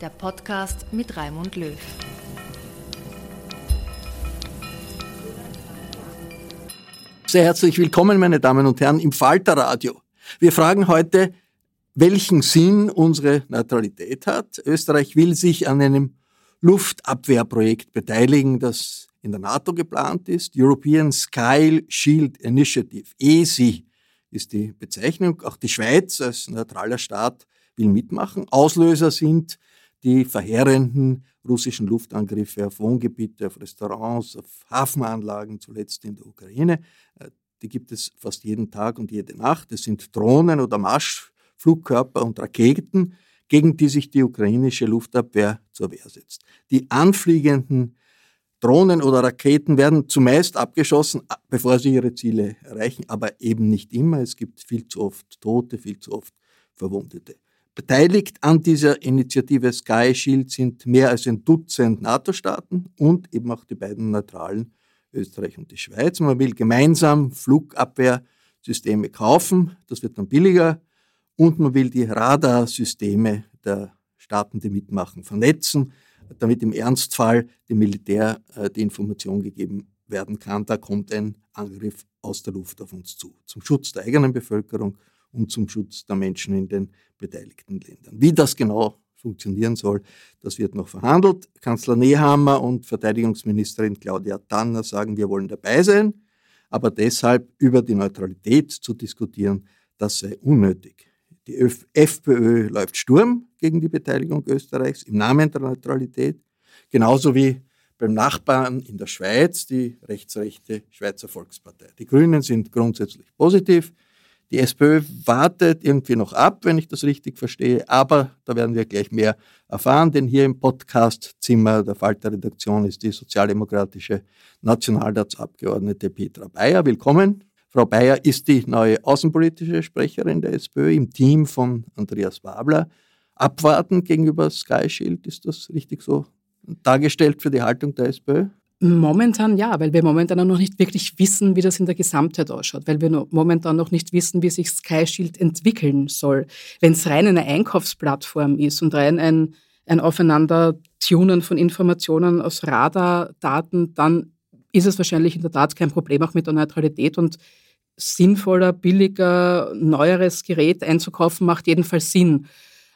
der Podcast mit Raimund Löw. Sehr herzlich willkommen, meine Damen und Herren, im Falterradio. Wir fragen heute, welchen Sinn unsere Neutralität hat. Österreich will sich an einem Luftabwehrprojekt beteiligen, das in der NATO geplant ist. European Sky Shield Initiative, ESI ist die Bezeichnung. Auch die Schweiz als neutraler Staat will mitmachen. Auslöser sind die verheerenden russischen Luftangriffe auf Wohngebiete, auf Restaurants, auf Hafenanlagen, zuletzt in der Ukraine. Äh, die gibt es fast jeden Tag und jede Nacht. Es sind Drohnen oder Marschflugkörper und Raketen, gegen die sich die ukrainische Luftabwehr zur Wehr setzt. Die anfliegenden Drohnen oder Raketen werden zumeist abgeschossen, bevor sie ihre Ziele erreichen, aber eben nicht immer. Es gibt viel zu oft Tote, viel zu oft Verwundete. Beteiligt an dieser Initiative Sky Shield sind mehr als ein Dutzend NATO-Staaten und eben auch die beiden neutralen Österreich und die Schweiz. Man will gemeinsam Flugabwehrsysteme kaufen, das wird dann billiger und man will die Radarsysteme der Staaten, die mitmachen, vernetzen, damit im Ernstfall dem Militär äh, die Information gegeben werden kann, da kommt ein Angriff aus der Luft auf uns zu, zum Schutz der eigenen Bevölkerung und zum Schutz der Menschen in den beteiligten Ländern. Wie das genau funktionieren soll, das wird noch verhandelt. Kanzler Nehammer und Verteidigungsministerin Claudia Tanner sagen, wir wollen dabei sein, aber deshalb über die Neutralität zu diskutieren, das sei unnötig. Die FPÖ läuft Sturm gegen die Beteiligung Österreichs im Namen der Neutralität, genauso wie beim Nachbarn in der Schweiz, die rechtsrechte Schweizer Volkspartei. Die Grünen sind grundsätzlich positiv, die SPÖ wartet irgendwie noch ab, wenn ich das richtig verstehe, aber da werden wir gleich mehr erfahren, denn hier im Podcastzimmer der Falter-Redaktion ist die sozialdemokratische Nationalratsabgeordnete Petra Bayer. Willkommen. Frau Bayer ist die neue außenpolitische Sprecherin der SPÖ im Team von Andreas Wabler. Abwarten gegenüber Sky Shield, ist das richtig so dargestellt für die Haltung der SPÖ? Momentan ja, weil wir momentan noch nicht wirklich wissen, wie das in der Gesamtheit ausschaut, weil wir momentan noch nicht wissen, wie sich Sky Shield entwickeln soll. Wenn es rein eine Einkaufsplattform ist und rein ein, ein Aufeinandertunen von Informationen aus Radardaten, dann ist es wahrscheinlich in der Tat kein Problem auch mit der Neutralität und sinnvoller, billiger, neueres Gerät einzukaufen macht jedenfalls Sinn.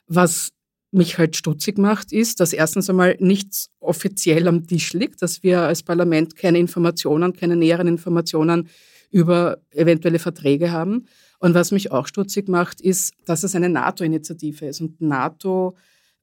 Was mich halt stutzig macht, ist, dass erstens einmal nichts offiziell am Tisch liegt, dass wir als Parlament keine Informationen, keine näheren Informationen über eventuelle Verträge haben. Und was mich auch stutzig macht, ist, dass es eine NATO-Initiative ist. Und NATO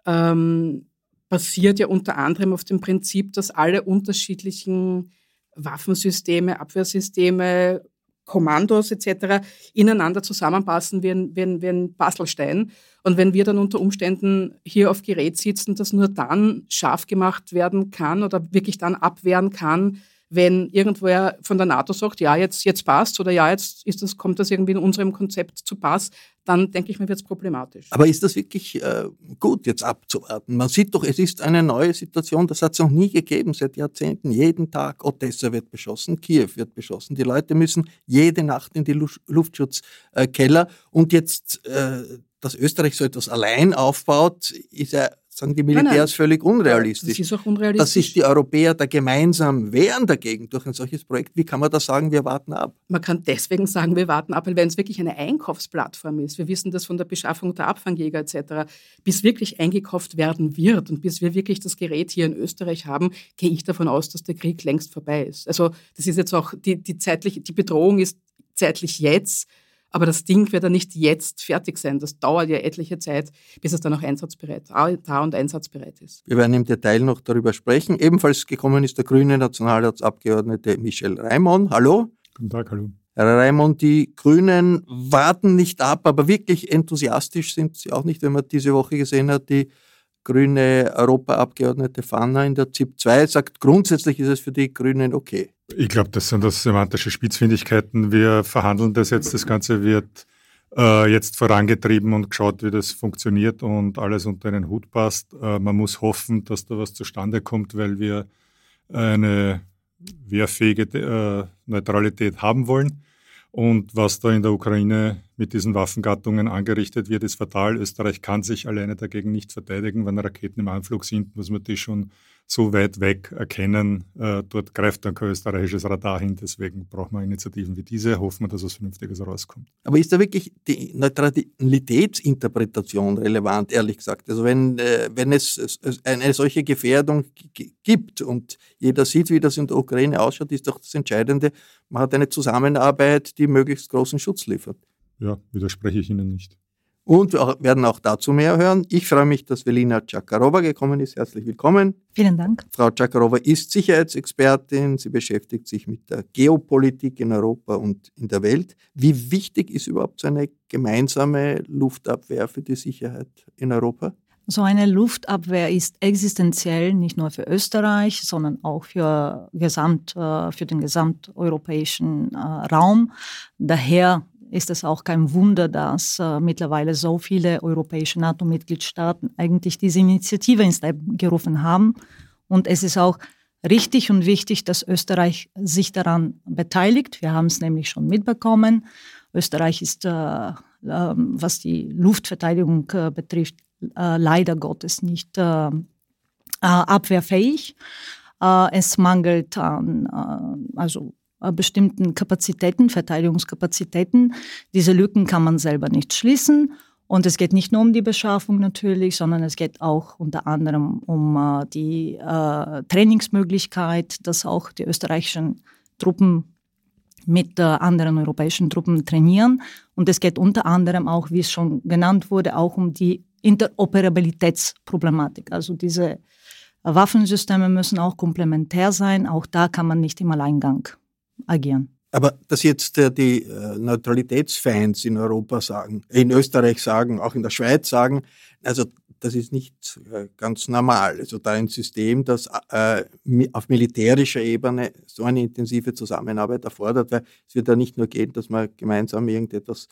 ähm, basiert ja unter anderem auf dem Prinzip, dass alle unterschiedlichen Waffensysteme, Abwehrsysteme, Kommandos etc. ineinander zusammenpassen wie ein, wie, ein, wie ein Bastelstein. Und wenn wir dann unter Umständen hier auf Gerät sitzen, das nur dann scharf gemacht werden kann oder wirklich dann abwehren kann, wenn irgendwer von der NATO sagt, ja, jetzt, jetzt passt oder ja, jetzt ist das, kommt das irgendwie in unserem Konzept zu Pass, dann denke ich mir, wird es problematisch. Aber ist das wirklich äh, gut, jetzt abzuwarten? Man sieht doch, es ist eine neue Situation, das hat es noch nie gegeben seit Jahrzehnten. Jeden Tag Odessa wird beschossen, Kiew wird beschossen. Die Leute müssen jede Nacht in die Luftschutzkeller. Und jetzt, äh, dass Österreich so etwas allein aufbaut, ist ja sagen die Militärs nein, nein. völlig unrealistisch. Das ist auch unrealistisch. Dass sich die Europäer da gemeinsam wehren dagegen durch ein solches Projekt. Wie kann man da sagen, wir warten ab? Man kann deswegen sagen, wir warten ab, weil wenn es wirklich eine Einkaufsplattform ist, wir wissen das von der Beschaffung der Abfangjäger etc., bis wirklich eingekauft werden wird und bis wir wirklich das Gerät hier in Österreich haben, gehe ich davon aus, dass der Krieg längst vorbei ist. Also das ist jetzt auch, die, die, zeitliche, die Bedrohung ist zeitlich jetzt, aber das Ding wird ja nicht jetzt fertig sein. Das dauert ja etliche Zeit, bis es dann auch einsatzbereit, da und einsatzbereit ist. Wir werden im Detail noch darüber sprechen. Ebenfalls gekommen ist der grüne Nationalratsabgeordnete Michel Raimond. Hallo. Guten Tag, hallo. Herr Raimond, die Grünen warten nicht ab, aber wirklich enthusiastisch sind sie auch nicht, wenn man diese Woche gesehen hat, die grüne Europaabgeordnete Fanner in der ZIP 2 sagt, grundsätzlich ist es für die Grünen okay. Ich glaube, das sind das semantische Spitzfindigkeiten. Wir verhandeln das jetzt. Das Ganze wird äh, jetzt vorangetrieben und geschaut, wie das funktioniert und alles unter einen Hut passt. Äh, man muss hoffen, dass da was zustande kommt, weil wir eine wehrfähige äh, Neutralität haben wollen. Und was da in der Ukraine mit diesen Waffengattungen angerichtet wird, ist fatal. Österreich kann sich alleine dagegen nicht verteidigen. Wenn Raketen im Anflug sind, muss man die schon so weit weg erkennen. Äh, dort greift dann kein österreichisches Radar hin. Deswegen braucht man Initiativen wie diese. Hoffen wir, dass was Vernünftiges rauskommt. Aber ist da wirklich die Neutralitätsinterpretation relevant, ehrlich gesagt? Also wenn, äh, wenn es eine solche Gefährdung gibt und jeder sieht, wie das in der Ukraine ausschaut, ist doch das Entscheidende, man hat eine Zusammenarbeit, die möglichst großen Schutz liefert. Ja, widerspreche ich Ihnen nicht. Und wir werden auch dazu mehr hören. Ich freue mich, dass Velina Czakarova gekommen ist. Herzlich willkommen. Vielen Dank. Frau Czakarova ist Sicherheitsexpertin. Sie beschäftigt sich mit der Geopolitik in Europa und in der Welt. Wie wichtig ist überhaupt so eine gemeinsame Luftabwehr für die Sicherheit in Europa? So eine Luftabwehr ist existenziell nicht nur für Österreich, sondern auch für, gesamt, äh, für den gesamteuropäischen äh, Raum. Daher ist es auch kein Wunder, dass äh, mittlerweile so viele europäische NATO-Mitgliedstaaten eigentlich diese Initiative ins Leben gerufen haben. Und es ist auch richtig und wichtig, dass Österreich sich daran beteiligt. Wir haben es nämlich schon mitbekommen. Österreich ist, äh, äh, was die Luftverteidigung äh, betrifft, äh, leider Gottes nicht äh, abwehrfähig. es mangelt an, also bestimmten Kapazitäten, Verteidigungskapazitäten. Diese Lücken kann man selber nicht schließen. Und es geht nicht nur um die Beschaffung natürlich, sondern es geht auch unter anderem um äh, die äh, Trainingsmöglichkeit, dass auch die österreichischen Truppen mit äh, anderen europäischen Truppen trainieren. Und es geht unter anderem auch, wie es schon genannt wurde, auch um die Interoperabilitätsproblematik. Also diese Waffensysteme müssen auch komplementär sein. Auch da kann man nicht im Alleingang agieren. Aber dass jetzt äh, die äh, Neutralitätsfans in Europa sagen, in Österreich sagen, auch in der Schweiz sagen, also das ist nicht äh, ganz normal. Also da ein System, das auf militärischer Ebene so eine intensive Zusammenarbeit erfordert, weil es wird ja nicht nur gehen, dass man gemeinsam irgendetwas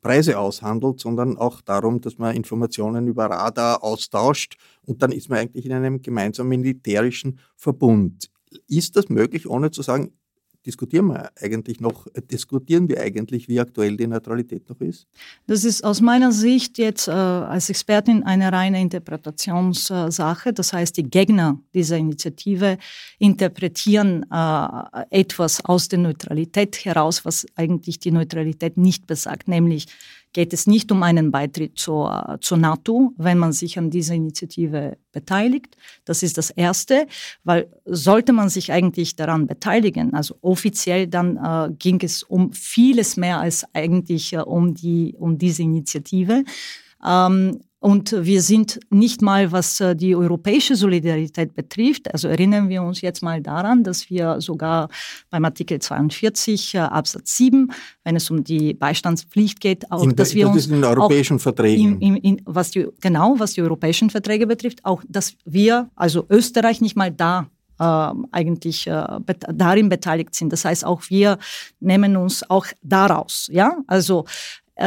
Preise aushandelt, sondern auch darum, dass man Informationen über Radar austauscht und dann ist man eigentlich in einem gemeinsamen militärischen Verbund. Ist das möglich, ohne zu sagen, diskutieren wir eigentlich noch, äh, diskutieren wir eigentlich, wie aktuell die Neutralität noch ist? Das ist aus meiner Sicht jetzt äh, als Expertin eine reine Interpretationssache. Das heißt, die Gegner dieser Initiative interpretieren äh, etwas aus der Neutralität heraus, was eigentlich die Neutralität nicht besagt, nämlich geht es nicht um einen Beitritt zur, zur NATO, wenn man sich an dieser Initiative beteiligt. Das ist das Erste, weil sollte man sich eigentlich daran beteiligen, also offiziell, dann äh, ging es um vieles mehr als eigentlich äh, um, die, um diese Initiative. Ähm, Und wir sind nicht mal, was äh, die europäische Solidarität betrifft, also erinnern wir uns jetzt mal daran, dass wir sogar beim Artikel 42 äh, Absatz 7, wenn es um die Beistandspflicht geht, auch, in, dass wir das uns in den europäischen Verträgen. In, in, was die, genau, was die europäischen Verträge betrifft, auch, dass wir, also Österreich nicht mal da äh, eigentlich äh, bet darin beteiligt sind. Das heißt, auch wir nehmen uns auch daraus. Ja, also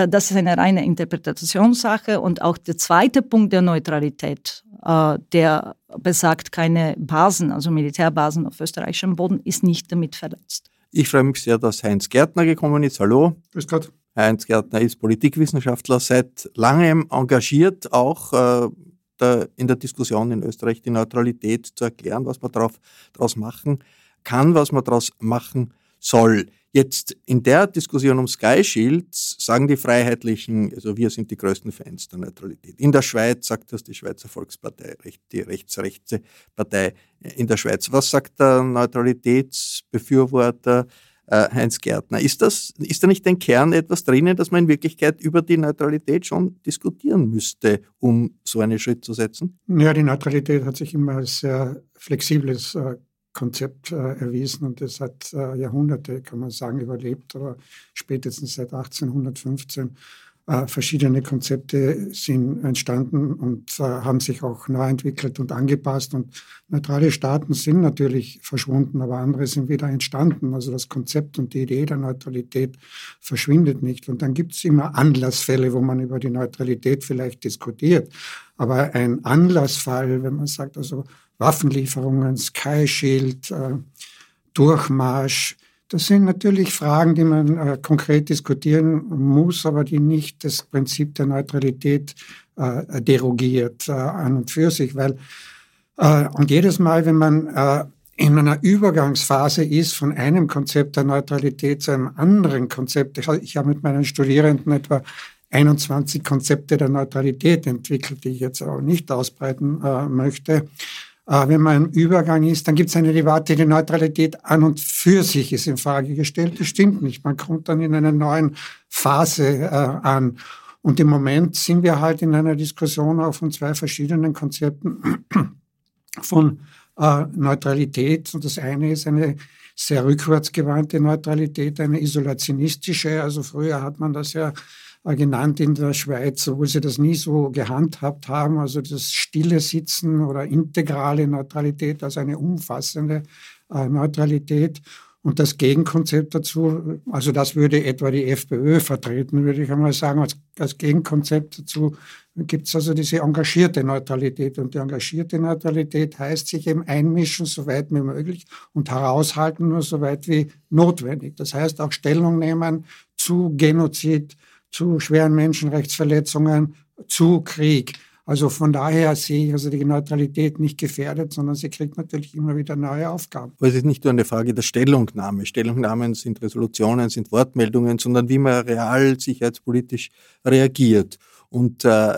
das ist eine reine Interpretationssache. Und auch der zweite Punkt der Neutralität, äh, der besagt, keine Basen, also Militärbasen auf österreichischem Boden, ist nicht damit verletzt. Ich freue mich sehr, dass Heinz Gärtner gekommen ist. Hallo. Grüß Gott. Heinz Gärtner ist Politikwissenschaftler, seit langem engagiert, auch äh, der, in der Diskussion in Österreich die Neutralität zu erklären, was man daraus machen kann, was man daraus machen soll. Jetzt in der Diskussion um Sky Shields sagen die Freiheitlichen, also wir sind die größten Fans der Neutralität. In der Schweiz sagt das die Schweizer Volkspartei, die rechtsrechte Partei in der Schweiz. Was sagt der Neutralitätsbefürworter äh, Heinz Gärtner? Ist, das, ist da nicht ein Kern etwas drinnen, dass man in Wirklichkeit über die Neutralität schon diskutieren müsste, um so einen Schritt zu setzen? Ja, die Neutralität hat sich immer als sehr flexibles äh, Konzept äh, erwiesen und es hat äh, Jahrhunderte, kann man sagen, überlebt, aber spätestens seit 1815 äh, verschiedene Konzepte sind entstanden und äh, haben sich auch neu entwickelt und angepasst und neutrale Staaten sind natürlich verschwunden, aber andere sind wieder entstanden. Also das Konzept und die Idee der Neutralität verschwindet nicht und dann gibt es immer Anlassfälle, wo man über die Neutralität vielleicht diskutiert. Aber ein Anlassfall, wenn man sagt, also Waffenlieferungen, Sky Shield, äh, Durchmarsch. Das sind natürlich Fragen, die man äh, konkret diskutieren muss, aber die nicht das Prinzip der Neutralität äh, derogiert an und für sich, weil und jedes Mal, wenn man in einer Übergangsphase ist von einem Konzept der Neutralität zu einem anderen Konzept. Ich, ich habe mit meinen Studierenden etwa 21 Konzepte der Neutralität entwickelt, die ich jetzt auch nicht ausbreiten äh, möchte. Äh, wenn man im Übergang ist, dann gibt es eine Debatte, die Neutralität an und für sich ist in Frage gestellt. Das stimmt nicht. Man kommt dann in einer neuen Phase äh, an. Und im Moment sind wir halt in einer Diskussion auch von zwei verschiedenen Konzepten von äh, Neutralität. Und das eine ist eine sehr rückwärtsgewandte Neutralität, eine isolationistische. Also früher hat man das ja genannt in der Schweiz, obwohl sie das nie so gehandhabt haben. Also das stille Sitzen oder integrale Neutralität, also eine umfassende äh, Neutralität. Und das Gegenkonzept dazu, also das würde etwa die FPÖ vertreten, würde ich einmal sagen, als, als Gegenkonzept dazu gibt es also diese engagierte Neutralität. Und die engagierte Neutralität heißt sich eben einmischen, so weit wie möglich und heraushalten, nur so weit wie notwendig. Das heißt auch Stellung nehmen zu Genozid, zu schweren Menschenrechtsverletzungen, zu Krieg. Also von daher sehe ich also die Neutralität nicht gefährdet, sondern sie kriegt natürlich immer wieder neue Aufgaben. Aber es ist nicht nur eine Frage der Stellungnahme. Stellungnahmen sind Resolutionen, sind Wortmeldungen, sondern wie man real sicherheitspolitisch reagiert. Und äh,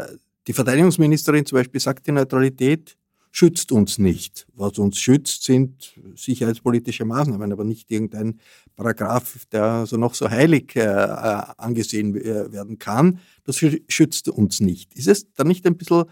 die Verteidigungsministerin zum Beispiel sagt, die Neutralität schützt uns nicht. Was uns schützt, sind sicherheitspolitische Maßnahmen, aber nicht irgendein Paragraph, der also noch so heilig äh, äh angesehen äh, werden kann. Das schützt uns nicht. Ist es dann nicht ein bisschen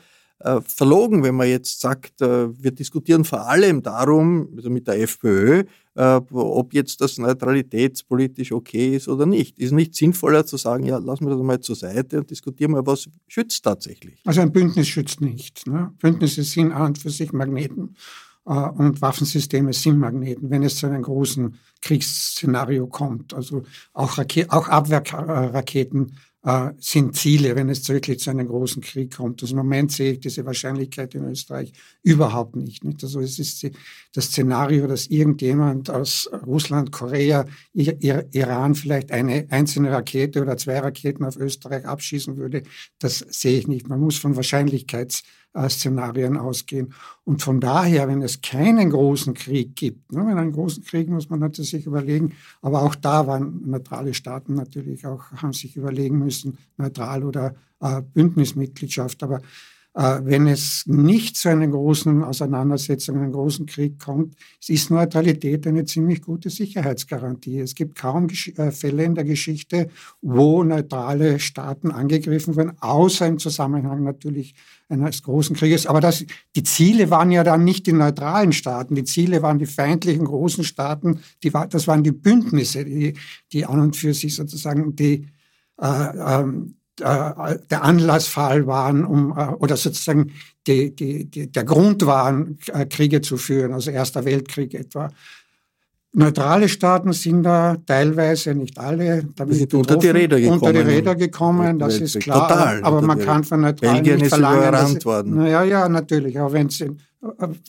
äh, verlogen, wenn man jetzt sagt, äh, wir diskutieren vor allem darum, also mit der FPÖ, äh, ob jetzt das neutralitätspolitisch okay ist oder nicht. Ist nicht sinnvoller zu sagen, ja, lassen wir das mal zur Seite und diskutieren mal, was schützt tatsächlich? Also ein Bündnis schützt nicht. Ne? Bündnisse sind an und für sich Magneten und Waffensysteme sind Magneten, wenn es zu einem großen Kriegsszenario kommt. Also auch, Rake auch Abwehrraketen äh, sind Ziele, wenn es wirklich zu einem großen Krieg kommt. Also Im Moment sehe ich diese Wahrscheinlichkeit in Österreich überhaupt nicht. nicht? Also es ist das Szenario, dass irgendjemand aus Russland, Korea, Iran vielleicht eine einzelne Rakete oder zwei Raketen auf Österreich abschießen würde, das sehe ich nicht. Man muss von Wahrscheinlichkeits Szenarien ausgehen. Und von daher, wenn es keinen großen Krieg gibt, ne, wenn einen großen Krieg muss man natürlich sich überlegen, aber auch da waren neutrale Staaten natürlich auch, haben sich überlegen müssen, neutral oder äh, Bündnismitgliedschaft. Aber wenn es nicht zu einer großen Auseinandersetzung, einem großen Krieg kommt, ist Neutralität eine ziemlich gute Sicherheitsgarantie. Es gibt kaum äh, Fälle in der Geschichte, wo neutrale Staaten angegriffen wurden, außer im Zusammenhang natürlich eines großen Krieges. Aber das, die Ziele waren ja dann nicht die neutralen Staaten, die Ziele waren die feindlichen großen Staaten, die, das waren die Bündnisse, die, die an und für sich sozusagen die äh, ähm, äh, der Anlassfall waren, um äh, oder sozusagen die, die, die, der Grund waren, äh, Kriege zu führen, also Erster Weltkrieg etwa. Neutrale Staaten sind da teilweise, nicht alle, damit sind unter die Räder gekommen. Unter die Räder gekommen, das ist klar. Total aber man kann von Neutralen Belgien nicht verlangen. Ist dass, worden. Naja, ja, natürlich. Aber wenn es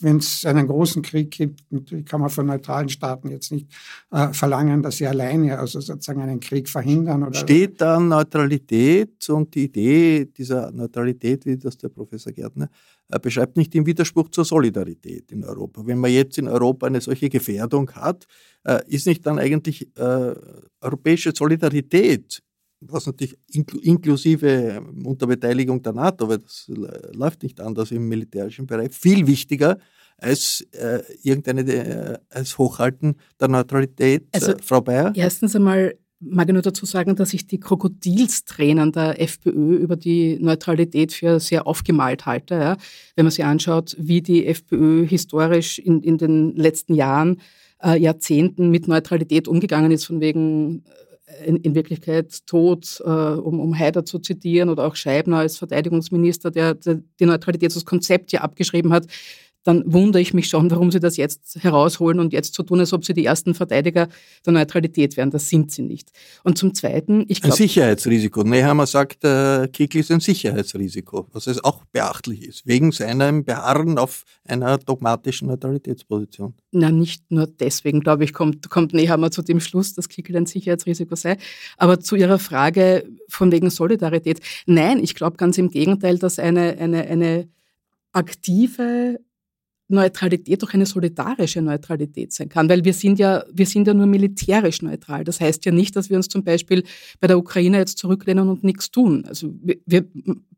wenn es einen großen Krieg gibt, kann man von neutralen Staaten jetzt nicht äh, verlangen, dass sie alleine, also sozusagen einen Krieg verhindern. Oder Steht da Neutralität und die Idee dieser Neutralität, wie das der Professor Gärtner äh, beschreibt, nicht im Widerspruch zur Solidarität in Europa? Wenn man jetzt in Europa eine solche Gefährdung hat, äh, ist nicht dann eigentlich äh, europäische Solidarität was natürlich inklusive ähm, Unterbeteiligung der NATO, weil das läuft nicht anders im militärischen Bereich, viel wichtiger als äh, irgendeine äh, als Hochhalten der Neutralität. Also, äh, Frau Bayer? Erstens einmal mag ich nur dazu sagen, dass ich die Krokodilstränen der FPÖ über die Neutralität für sehr aufgemalt halte. Ja. Wenn man sich anschaut, wie die FPÖ historisch in, in den letzten Jahren, äh, Jahrzehnten mit Neutralität umgegangen ist, von wegen in, in Wirklichkeit tot, äh, um, um Haider zu zitieren, oder auch Scheibner als Verteidigungsminister, der, der die Neutralität als Konzept ja abgeschrieben hat, dann wundere ich mich schon, warum sie das jetzt herausholen und jetzt so tun, als ob sie die ersten Verteidiger der Neutralität wären. Das sind sie nicht. Und zum Zweiten, ich glaube... Ein Sicherheitsrisiko. Nehammer sagt, äh, Kickl ist ein Sicherheitsrisiko, was es auch beachtlich ist, wegen seinem Beharren auf einer dogmatischen Neutralitätsposition. Na, nicht nur deswegen, glaube ich, kommt, kommt Nehammer zu dem Schluss, dass Kickl ein Sicherheitsrisiko sei. Aber zu Ihrer Frage von wegen Solidarität. Nein, ich glaube ganz im Gegenteil, dass eine, eine, eine aktive Neutralität auch eine solidarische Neutralität sein kann, weil wir sind ja, wir sind ja nur militärisch neutral. Das heißt ja nicht, dass wir uns zum Beispiel bei der Ukraine jetzt zurücklehnen und nichts tun. Also wir,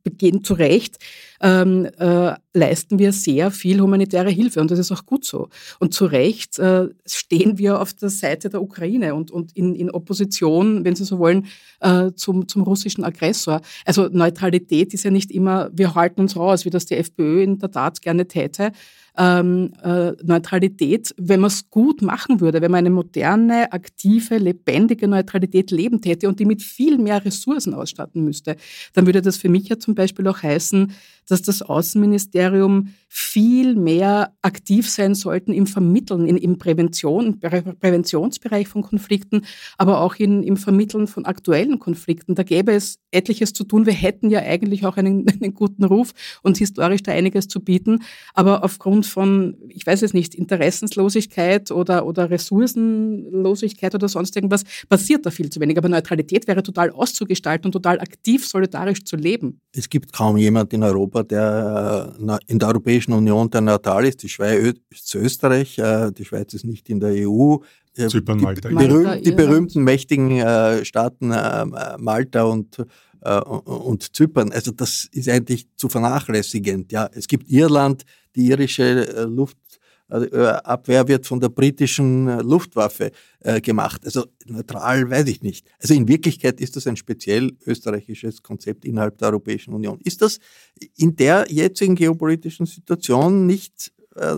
begehen zu Recht, ähm, äh, leisten wir sehr viel humanitäre Hilfe und das ist auch gut so. Und zu Recht äh, stehen wir auf der Seite der Ukraine und, und in, in Opposition, wenn Sie so wollen, äh, zum, zum russischen Aggressor. Also Neutralität ist ja nicht immer, wir halten uns raus, wie das die FPÖ in der Tat gerne täte ähm, äh, Neutralität, wenn man es gut machen würde, wenn man eine moderne, aktive, lebendige Neutralität leben täte und die mit viel mehr Ressourcen ausstatten müsste, dann würde das für mich ja zum Beispiel auch heißen, dass das Außenministerium viel mehr aktiv sein sollten im Vermitteln, in, im Prävention, Präventionsbereich von Konflikten, aber auch in, im Vermitteln von aktuellen Konflikten. Da gäbe es etliches zu tun. Wir hätten ja eigentlich auch einen, einen guten Ruf und historisch da einiges zu bieten. Aber aufgrund von, ich weiß es nicht, Interessenslosigkeit oder, oder Ressourcenlosigkeit oder sonst irgendwas, passiert da viel zu wenig. Aber Neutralität wäre total auszugestalten und total aktiv solidarisch zu leben. Es gibt kaum jemand in Europa, der äh, in der Europäischen Union der neutral ist. Die Schweiz ist zu Österreich, äh, die Schweiz ist nicht in der EU. Äh, Zypern, Malta. Die, berühm, die berühmten, mächtigen Staaten Malta und und Zypern. Also das ist eigentlich zu vernachlässigend. Ja, es gibt Irland, die irische Luft, Abwehr wird von der britischen äh, Luftwaffe äh, gemacht. Also neutral weiß ich nicht. Also in Wirklichkeit ist das ein speziell österreichisches Konzept innerhalb der Europäischen Union. Ist das in der jetzigen geopolitischen Situation nicht äh,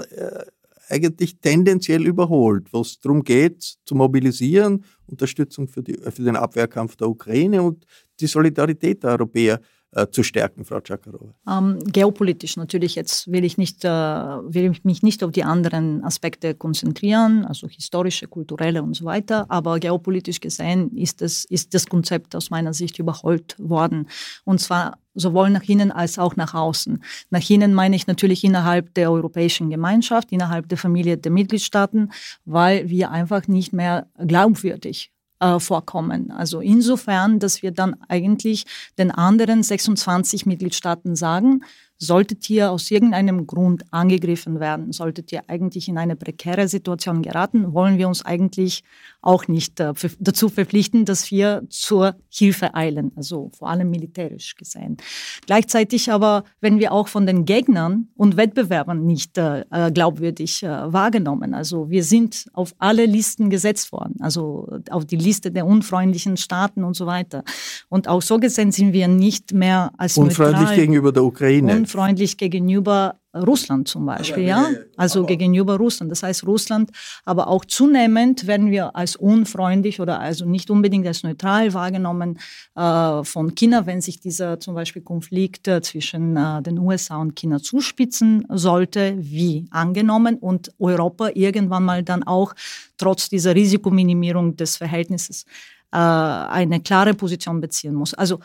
eigentlich tendenziell überholt, wo es darum geht, zu mobilisieren, Unterstützung für, die, für den Abwehrkampf der Ukraine und die Solidarität der Europäer äh, zu stärken, Frau Tschakarova? Ähm, geopolitisch natürlich. Jetzt will ich, nicht, äh, will ich mich nicht auf die anderen Aspekte konzentrieren, also historische, kulturelle und so weiter. Aber geopolitisch gesehen ist, es, ist das Konzept aus meiner Sicht überholt worden. Und zwar sowohl nach innen als auch nach außen. Nach innen meine ich natürlich innerhalb der Europäischen Gemeinschaft, innerhalb der Familie der Mitgliedstaaten, weil wir einfach nicht mehr glaubwürdig äh, vorkommen. Also insofern, dass wir dann eigentlich den anderen 26 Mitgliedstaaten sagen, Solltet ihr aus irgendeinem Grund angegriffen werden, solltet ihr eigentlich in eine prekäre Situation geraten, wollen wir uns eigentlich auch nicht äh, dazu verpflichten, dass wir zur Hilfe eilen, also vor allem militärisch gesehen. Gleichzeitig aber, wenn wir auch von den Gegnern und Wettbewerbern nicht äh, äh glaubwürdig wahrgenommen, also wir sind auf alle Listen gesetzt worden, also auf die Liste der unfreundlichen Staaten und so weiter. Und auch so gesehen sind wir nicht mehr als unfreundlich neutral, gegenüber der Ukraine, unfreundlich gegenüber Russland zum Beispiel, ja, also gegenüber Russland. Das heißt Russland, aber auch zunehmend werden wir als unfreundlich oder also nicht unbedingt als neutral wahrgenommen äh, von China, wenn sich dieser zum Beispiel Konflikt äh, zwischen äh, den USA und China zuspitzen sollte, wie angenommen und Europa irgendwann mal dann auch trotz dieser Risikominimierung des Verhältnisses äh, eine klare Position beziehen muss. Also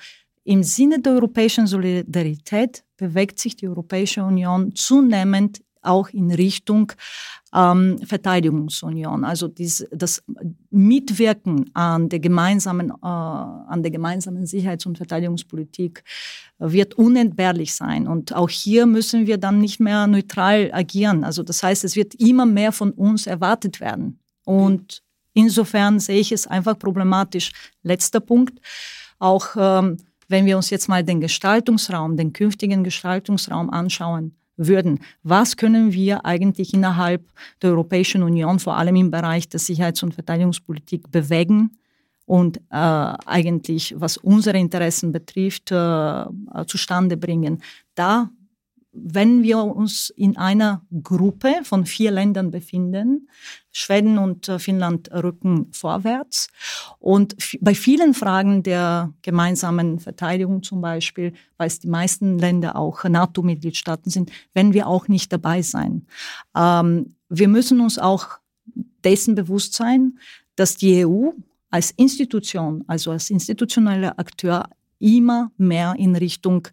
im Sinne der europäischen Solidarität bewegt sich die Europäische Union zunehmend auch in Richtung ähm, Verteidigungsunion. Also dies, das Mitwirken an der gemeinsamen, äh, an der gemeinsamen Sicherheits- und Verteidigungspolitik wird unentbehrlich sein. Und auch hier müssen wir dann nicht mehr neutral agieren. Also das heißt, es wird immer mehr von uns erwartet werden. Und insofern sehe ich es einfach problematisch. Letzter Punkt. Auch ähm, wenn wir uns jetzt mal den Gestaltungsraum, den künftigen Gestaltungsraum anschauen würden, was können wir eigentlich innerhalb der Europäischen Union, vor allem im Bereich der Sicherheits- und Verteidigungspolitik, bewegen und äh, eigentlich, was unsere Interessen betrifft, äh, zustande bringen. Da wenn wir uns in einer Gruppe von vier Ländern befinden, Schweden und äh, Finnland rücken vorwärts. Und bei vielen Fragen der gemeinsamen Verteidigung zum Beispiel, weil es die meisten Länder auch NATO-Mitgliedstaaten sind, werden wir auch nicht dabei sein. Ähm, wir müssen uns auch dessen bewusst sein, dass die EU als Institution, also als institutioneller Akteur immer mehr in Richtung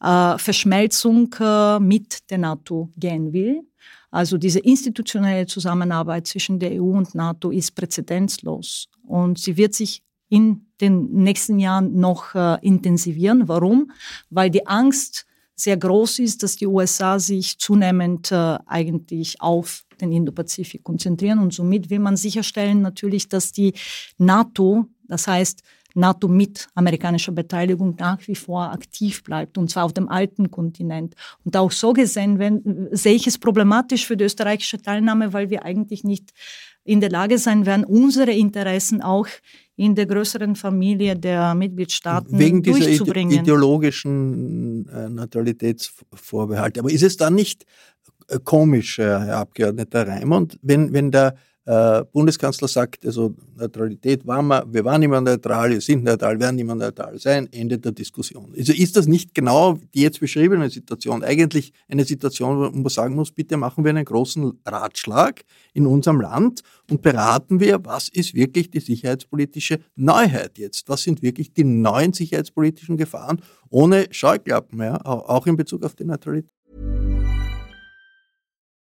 äh, Verschmelzung äh, mit der NATO gehen will. Also diese institutionelle Zusammenarbeit zwischen der EU und NATO ist präzedenzlos und sie wird sich in den nächsten Jahren noch äh, intensivieren. Warum? Weil die Angst sehr groß ist, dass die USA sich zunehmend äh, eigentlich auf den Indo-Pazifik konzentrieren und somit will man sicherstellen natürlich, dass die NATO, das heißt NATO mit amerikanischer Beteiligung nach wie vor aktiv bleibt, und zwar auf dem alten Kontinent. Und auch so gesehen wenn, sehe ich es problematisch für die österreichische Teilnahme, weil wir eigentlich nicht in der Lage sein werden, unsere Interessen auch in der größeren Familie der Mitgliedstaaten Wegen durchzubringen. dieser ideologischen äh, Neutralitätsvorbehalte. Aber ist es dann nicht äh, komisch, Herr Abgeordneter Raimund, wenn, wenn der äh, Bundeskanzler sagt, also Neutralität waren wir, wir waren immer neutral, wir sind neutral, werden immer neutral sein, Ende der Diskussion. Also ist das nicht genau die jetzt beschriebene Situation eigentlich eine Situation, wo man sagen muss, bitte machen wir einen großen Ratschlag in unserem Land und beraten wir, was ist wirklich die sicherheitspolitische Neuheit jetzt? Was sind wirklich die neuen sicherheitspolitischen Gefahren ohne Scheuklappen, ja, auch in Bezug auf die Neutralität?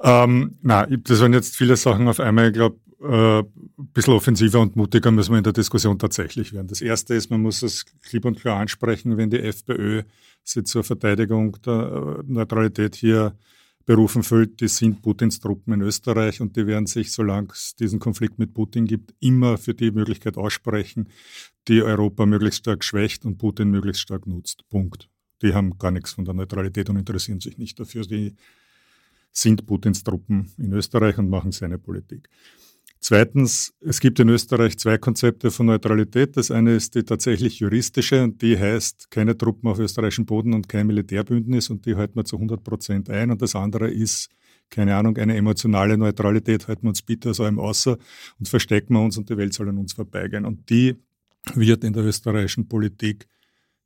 Ähm, na, das waren jetzt viele Sachen auf einmal. Ich glaube, äh, ein bisschen offensiver und mutiger müssen wir in der Diskussion tatsächlich werden. Das Erste ist, man muss es klipp und klar ansprechen, wenn die FPÖ sie zur Verteidigung der äh, Neutralität hier berufen fühlt, die sind Putins Truppen in Österreich und die werden sich, solange es diesen Konflikt mit Putin gibt, immer für die Möglichkeit aussprechen, die Europa möglichst stark schwächt und Putin möglichst stark nutzt. Punkt. Die haben gar nichts von der Neutralität und interessieren sich nicht dafür. Die sind Putins Truppen in Österreich und machen seine Politik. Zweitens, es gibt in Österreich zwei Konzepte von Neutralität. Das eine ist die tatsächlich juristische und die heißt keine Truppen auf österreichischem Boden und kein Militärbündnis und die halten wir zu 100 Prozent ein. Und das andere ist, keine Ahnung, eine emotionale Neutralität, halten wir uns bitte aus allem außer und verstecken wir uns und die Welt soll an uns vorbeigehen. Und die wird in der österreichischen Politik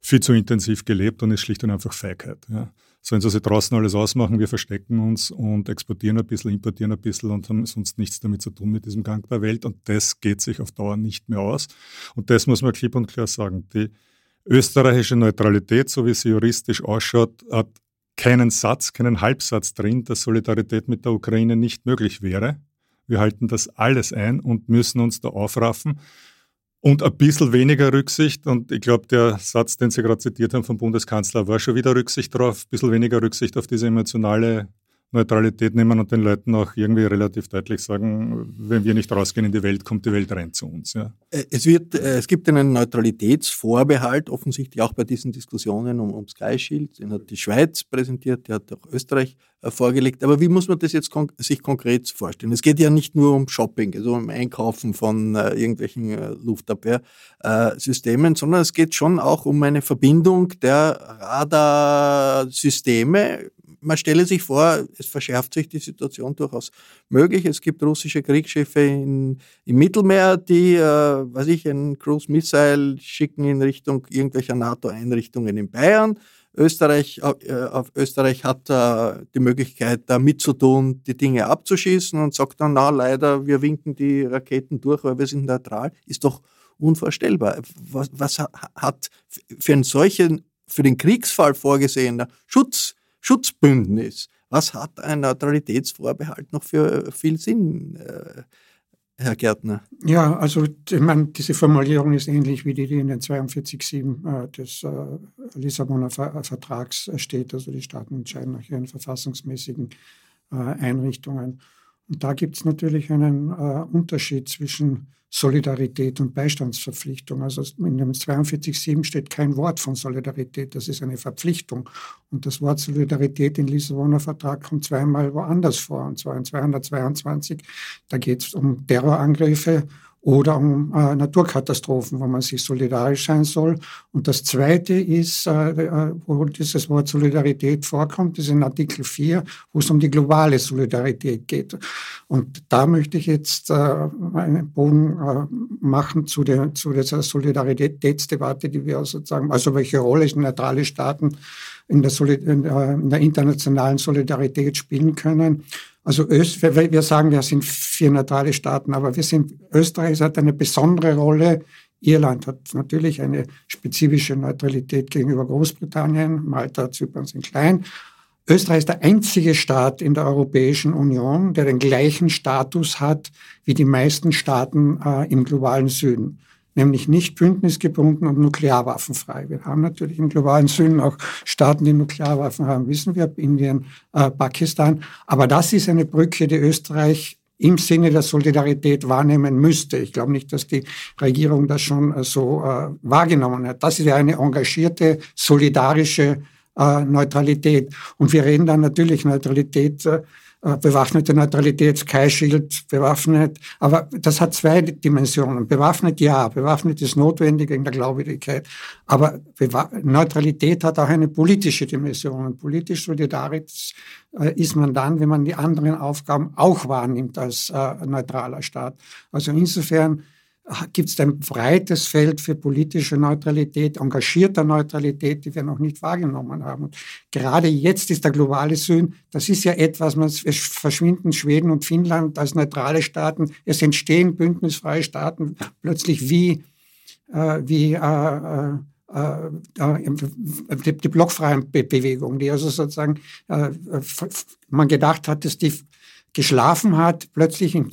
viel zu intensiv gelebt und ist schlicht und einfach Feigheit. Ja. Sollen sie sich draußen alles ausmachen, wir verstecken uns und exportieren ein bisschen, importieren ein bisschen und haben sonst nichts damit zu tun mit diesem Gang der Welt. Und das geht sich auf Dauer nicht mehr aus. Und das muss man klipp und klar sagen. Die österreichische Neutralität, so wie sie juristisch ausschaut, hat keinen Satz, keinen Halbsatz drin, dass Solidarität mit der Ukraine nicht möglich wäre. Wir halten das alles ein und müssen uns da aufraffen. Und ein bisschen weniger Rücksicht, und ich glaube, der Satz, den Sie gerade zitiert haben vom Bundeskanzler, war schon wieder Rücksicht drauf, ein bisschen weniger Rücksicht auf diese emotionale Neutralität nehmen und den Leuten auch irgendwie relativ deutlich sagen, wenn wir nicht rausgehen in die Welt, kommt die Welt rein zu uns. Ja. Äh, es, wird, äh, es gibt einen Neutralitätsvorbehalt, offensichtlich auch bei diesen Diskussionen um, um Sky Shield. Den hat die Schweiz präsentiert, der hat auch Österreich äh, vorgelegt. Aber wie muss man das jetzt kon sich konkret vorstellen? Es geht ja nicht nur um Shopping, also um Einkaufen von äh, irgendwelchen äh, Luftabwehrsystemen, sondern es geht schon auch um eine Verbindung der Radarsysteme man stelle sich vor, es verschärft sich die Situation durchaus möglich. Es gibt russische Kriegsschiffe in, im Mittelmeer, die, äh, weiß ich, ein Cruise Missile schicken in Richtung irgendwelcher NATO-Einrichtungen in Bayern. Österreich, äh, Österreich hat äh, die Möglichkeit, da mitzutun, die Dinge abzuschießen und sagt dann, na leider, wir winken die Raketen durch, weil wir sind neutral. Ist doch unvorstellbar. Was, was hat für einen solchen, für den Kriegsfall vorgesehener Schutz Schutzbündnis. Was hat ein Neutralitätsvorbehalt noch für viel Sinn, äh, Herr Gärtner? Ja, also ich meine, diese Formulierung ist ähnlich wie die, die in den 42.7 äh, des äh, Lissabonner Ver Vertrags steht. Also die Staaten entscheiden nach ihren verfassungsmäßigen Einrichtungen. Und da gibt es natürlich einen Unterschied zwischen Solidarität und Beistandsverpflichtung. Also in dem 42.7 steht kein Wort von Solidarität, das ist eine Verpflichtung. Und das Wort Solidarität im Lissabonner Vertrag kommt zweimal woanders vor, und zwar in 222. Da geht es um Terrorangriffe oder um äh, Naturkatastrophen, wo man sich solidarisch sein soll. Und das Zweite ist, äh, äh wo dieses Wort Solidarität vorkommt, ist in Artikel 4, wo es um die globale Solidarität geht. Und da möchte ich jetzt äh, einen Bogen äh, machen zu, der, zu dieser Solidaritätsdebatte, die wir sozusagen, also welche Rolle neutrale Staaten in der, in der internationalen Solidarität spielen können. Also Öst, wir sagen, wir sind vier neutrale Staaten, aber wir sind, Österreich hat eine besondere Rolle. Irland hat natürlich eine spezifische Neutralität gegenüber Großbritannien. Malta, Zypern sind klein. Österreich ist der einzige Staat in der Europäischen Union, der den gleichen Status hat wie die meisten Staaten äh, im globalen Süden nämlich nicht bündnisgebunden und nuklearwaffenfrei. Wir haben natürlich im globalen Süden auch Staaten, die Nuklearwaffen haben, wissen wir, Indien, äh, Pakistan. Aber das ist eine Brücke, die Österreich im Sinne der Solidarität wahrnehmen müsste. Ich glaube nicht, dass die Regierung das schon äh, so äh, wahrgenommen hat. Das ist ja eine engagierte, solidarische äh, Neutralität. Und wir reden dann natürlich Neutralität äh, bewaffnete Neutralität, Sky Shield, bewaffnet. Aber das hat zwei Dimensionen. Bewaffnet, ja, bewaffnet ist notwendig in der Glaubwürdigkeit. Aber Neutralität hat auch eine politische Dimension. Und politisch solidarisch äh, ist man dann, wenn man die anderen Aufgaben auch wahrnimmt als äh, neutraler Staat. Also insofern gibt es ein breites Feld für politische Neutralität, engagierter Neutralität, die wir noch nicht wahrgenommen haben. Und gerade jetzt ist der globale Süden, das ist ja etwas, es verschwinden Schweden und Finnland als neutrale Staaten, es entstehen bündnisfreie Staaten plötzlich wie, äh, wie äh, äh, äh die, die blockfreien Bewegung, die also sozusagen äh, man gedacht hat, dass die geschlafen hat, plötzlich im,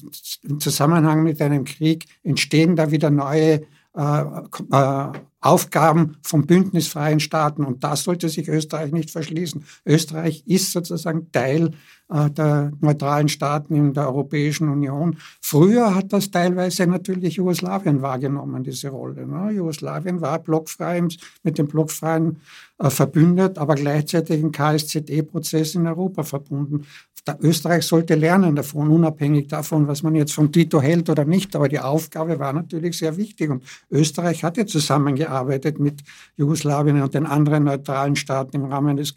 Zusammenhang mit einem Krieg entstehen da wieder neue äh, äh, Aufgaben von bündnisfreien Staaten. Und da sollte sich Österreich nicht verschließen. Österreich ist sozusagen Teil der neutralen Staaten in der Europäischen Union. Früher hat das teilweise natürlich Jugoslawien wahrgenommen, diese Rolle. Ne? Jugoslawien war blockfrei mit dem blockfreien äh, verbündet, aber gleichzeitig im KSZE-Prozess in Europa verbunden. Österreich sollte lernen davon, unabhängig davon, was man jetzt von Tito hält oder nicht. Aber die Aufgabe war natürlich sehr wichtig. Und Österreich hat ja zusammengearbeitet mit Jugoslawien und den anderen neutralen Staaten im Rahmen des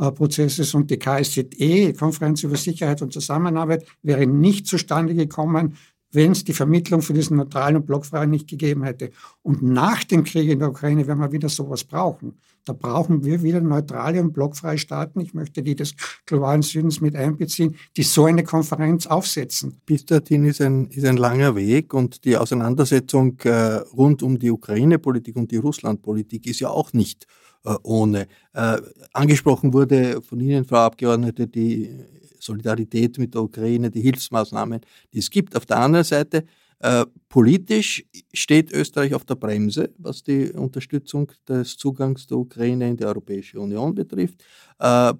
KSZE-Prozesses. Und die KSZE, Konferenz über Sicherheit und Zusammenarbeit, wäre nicht zustande gekommen, wenn es die Vermittlung für diesen neutralen und blockfreien nicht gegeben hätte. Und nach dem Krieg in der Ukraine werden wir wieder sowas brauchen. Da brauchen wir wieder neutrale und blockfreie Staaten. Ich möchte die des globalen Südens mit einbeziehen, die so eine Konferenz aufsetzen. Bis dorthin ist ein, ist ein langer Weg und die Auseinandersetzung äh, rund um die Ukraine-Politik und die Russland-Politik ist ja auch nicht äh, ohne. Äh, angesprochen wurde von Ihnen, Frau Abgeordnete, die Solidarität mit der Ukraine, die Hilfsmaßnahmen, die es gibt. Auf der anderen Seite, äh, politisch steht Österreich auf der Bremse, was die Unterstützung des Zugangs der Ukraine in die Europäische Union betrifft. Äh,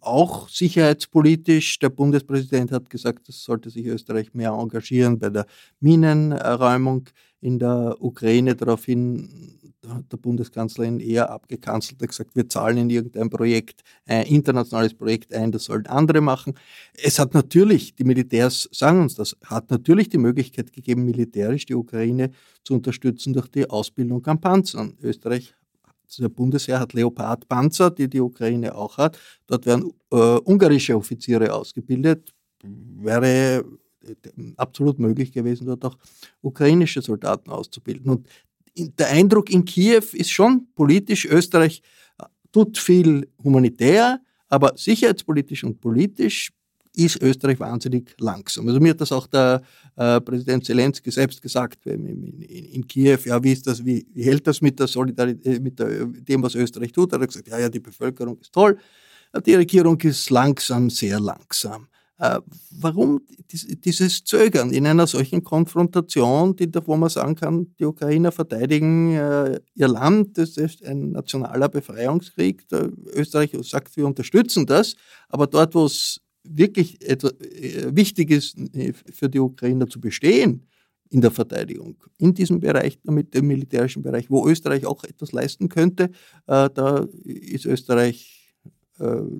auch sicherheitspolitisch, der Bundespräsident hat gesagt, es sollte sich Österreich mehr engagieren bei der Minenräumung in der Ukraine. Daraufhin der Bundeskanzlerin eher abgekanzelt, hat gesagt, wir zahlen in irgendein Projekt, ein internationales Projekt ein, das sollen andere machen. Es hat natürlich, die Militärs sagen uns das, hat natürlich die Möglichkeit gegeben, militärisch die Ukraine zu unterstützen durch die Ausbildung an Panzern. Österreich der Bundesheer hat Leopard-Panzer, die die Ukraine auch hat. Dort werden äh, ungarische Offiziere ausgebildet. Wäre absolut möglich gewesen, dort auch ukrainische Soldaten auszubilden. Und der Eindruck in Kiew ist schon politisch, Österreich äh, tut viel humanitär, aber sicherheitspolitisch und politisch ist Österreich wahnsinnig langsam. Also mir hat das auch der äh, Präsident Zelensky selbst gesagt in, in, in, Kiew. Ja, wie ist das, wie, wie hält das mit der Solidarität, äh, mit der, dem, was Österreich tut? Er hat gesagt, ja, ja, die Bevölkerung ist toll, die Regierung ist langsam, sehr langsam. Äh, warum dieses Zögern in einer solchen Konfrontation, wo man sagen kann, die Ukrainer verteidigen äh, ihr Land, das ist ein nationaler Befreiungskrieg. Österreich sagt, wir unterstützen das, aber dort, wo es wirklich äh, wichtig ist für die Ukrainer zu bestehen, in der Verteidigung, in diesem Bereich, mit dem militärischen Bereich, wo Österreich auch etwas leisten könnte, da ist Österreich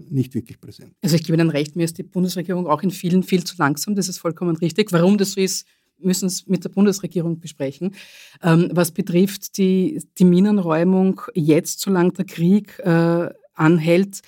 nicht wirklich präsent. Also ich gebe Ihnen recht, mir ist die Bundesregierung auch in vielen viel zu langsam, das ist vollkommen richtig. Warum das so ist, müssen es mit der Bundesregierung besprechen. Ähm, was betrifft die, die Minenräumung jetzt, solange der Krieg äh, anhält,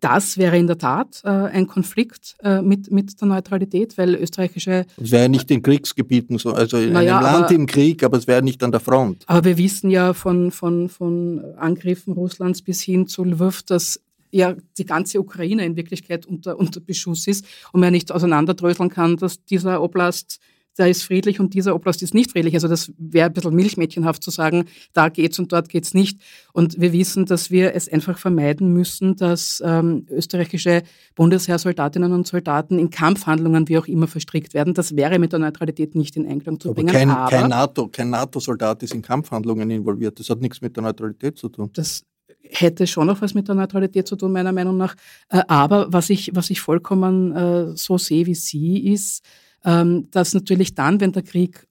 das wäre in der Tat äh, ein Konflikt äh, mit, mit der Neutralität, weil österreichische. Es wäre nicht in Kriegsgebieten, so, also in naja, einem Land aber, im Krieg, aber es wäre nicht an der Front. Aber wir wissen ja von, von, von Angriffen Russlands bis hin zu Lviv, dass ja die ganze Ukraine in Wirklichkeit unter, unter Beschuss ist und man nicht auseinanderdröseln kann, dass dieser Oblast der ist friedlich und dieser Oblast ist nicht friedlich. Also das wäre ein bisschen milchmädchenhaft zu sagen, da geht's und dort geht's nicht. Und wir wissen, dass wir es einfach vermeiden müssen, dass ähm, österreichische Bundesheersoldatinnen und Soldaten in Kampfhandlungen wie auch immer verstrickt werden. Das wäre mit der Neutralität nicht in Einklang zu bringen. Kein, aber kein NATO, kein NATO-Soldat ist in Kampfhandlungen involviert. Das hat nichts mit der Neutralität zu tun. Das hätte schon noch was mit der Neutralität zu tun, meiner Meinung nach. Äh, aber was ich, was ich vollkommen äh, so sehe wie Sie, ist, ähm, dass natürlich dann, wenn der Krieg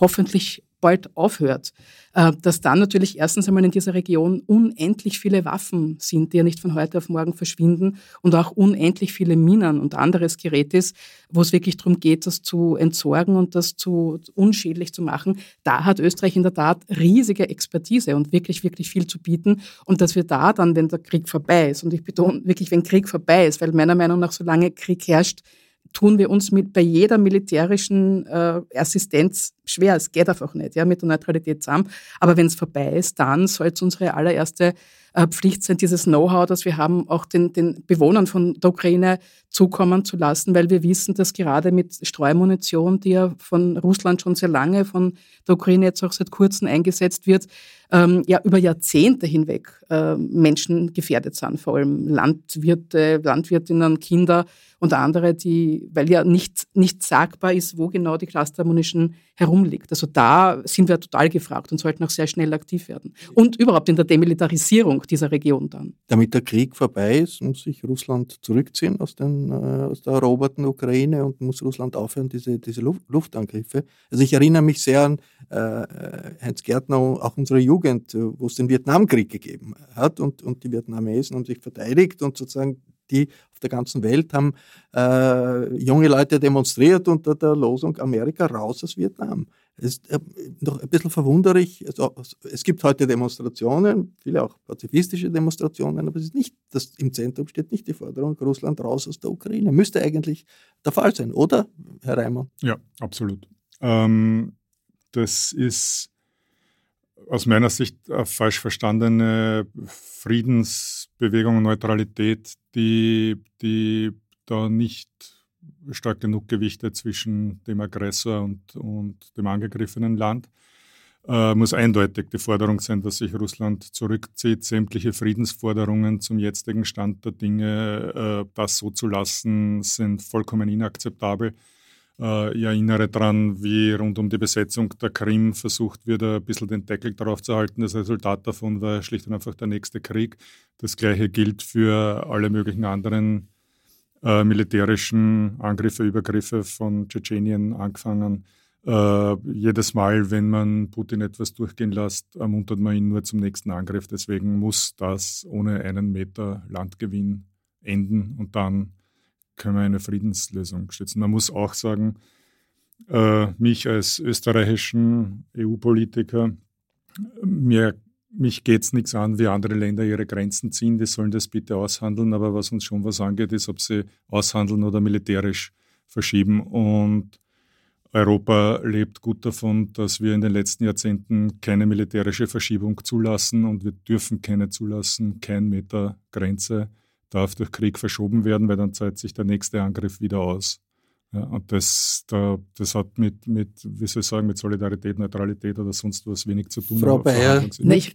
hoffentlich bald aufhört, äh, dass dann natürlich erstens einmal in dieser Region unendlich viele Waffen sind, die ja nicht von heute auf morgen verschwinden und auch unendlich viele Minen und anderes Gerät ist, wo es wirklich darum geht, das zu entsorgen und das zu unschädlich zu machen. Da hat Österreich in der Tat riesige Expertise und wirklich, wirklich viel zu bieten und dass wir da dann, wenn der Krieg vorbei ist, und ich betone wirklich, wenn Krieg vorbei ist, weil meiner Meinung nach, solange Krieg herrscht, tun wir uns mit bei jeder militärischen äh, Assistenz schwer. Es geht einfach nicht, ja, mit der Neutralität zusammen. Aber wenn es vorbei ist, dann soll es unsere allererste Pflicht sein, dieses Know-how, das wir haben, auch den, den Bewohnern von der Ukraine zukommen zu lassen, weil wir wissen, dass gerade mit Streumunition, die ja von Russland schon sehr lange, von der Ukraine jetzt auch seit kurzem eingesetzt wird, ähm, ja über Jahrzehnte hinweg äh, Menschen gefährdet sind, vor allem Landwirte, Landwirtinnen, Kinder und andere, die, weil ja nicht, nicht sagbar ist, wo genau die Cluster Ammunition herumliegt. Also da sind wir total gefragt und sollten auch sehr schnell aktiv werden. Und überhaupt in der Demilitarisierung dieser Region dann. Damit der Krieg vorbei ist, muss sich Russland zurückziehen aus, den, äh, aus der eroberten Ukraine und muss Russland aufhören, diese, diese Luft, Luftangriffe. Also ich erinnere mich sehr an äh, Heinz Gärtner, auch unsere Jugend, wo es den Vietnamkrieg gegeben hat und, und die Vietnamesen haben sich verteidigt und sozusagen die auf der ganzen Welt haben äh, junge Leute demonstriert unter der Losung Amerika raus aus Vietnam. Es ist äh, noch ein bisschen verwunderlich. Also, es gibt heute Demonstrationen, viele auch pazifistische Demonstrationen, aber es ist nicht, das im Zentrum steht nicht die Forderung, Russland raus aus der Ukraine. Müsste eigentlich der Fall sein, oder, Herr Reimann? Ja, absolut. Ähm, das ist aus meiner Sicht falsch verstandene Friedensbewegung, Neutralität, die, die da nicht stark genug Gewichte zwischen dem Aggressor und, und dem angegriffenen Land. Äh, muss eindeutig die Forderung sein, dass sich Russland zurückzieht, sämtliche Friedensforderungen zum jetzigen Stand der Dinge, äh, das so zu lassen, sind vollkommen inakzeptabel. Äh, ich erinnere daran, wie rund um die Besetzung der Krim versucht wird, ein bisschen den Deckel darauf zu halten. Das Resultat davon war schlicht und einfach der nächste Krieg. Das gleiche gilt für alle möglichen anderen äh, militärischen Angriffe, Übergriffe von Tschetschenien angefangen. Äh, jedes Mal, wenn man Putin etwas durchgehen lässt, ermuntert man ihn nur zum nächsten Angriff. Deswegen muss das ohne einen Meter Landgewinn enden und dann können wir eine Friedenslösung stützen. Man muss auch sagen, äh, mich als österreichischen EU-Politiker, mir mich geht es nichts an, wie andere Länder ihre Grenzen ziehen. Die sollen das bitte aushandeln. Aber was uns schon was angeht, ist, ob sie aushandeln oder militärisch verschieben. Und Europa lebt gut davon, dass wir in den letzten Jahrzehnten keine militärische Verschiebung zulassen und wir dürfen keine zulassen. Kein Meter Grenze darf durch Krieg verschoben werden, weil dann zahlt sich der nächste Angriff wieder aus. Ja, und das, da, das hat mit, mit, wie soll ich sagen, mit Solidarität, Neutralität oder sonst was wenig zu tun. Frau Bayer. Na, ich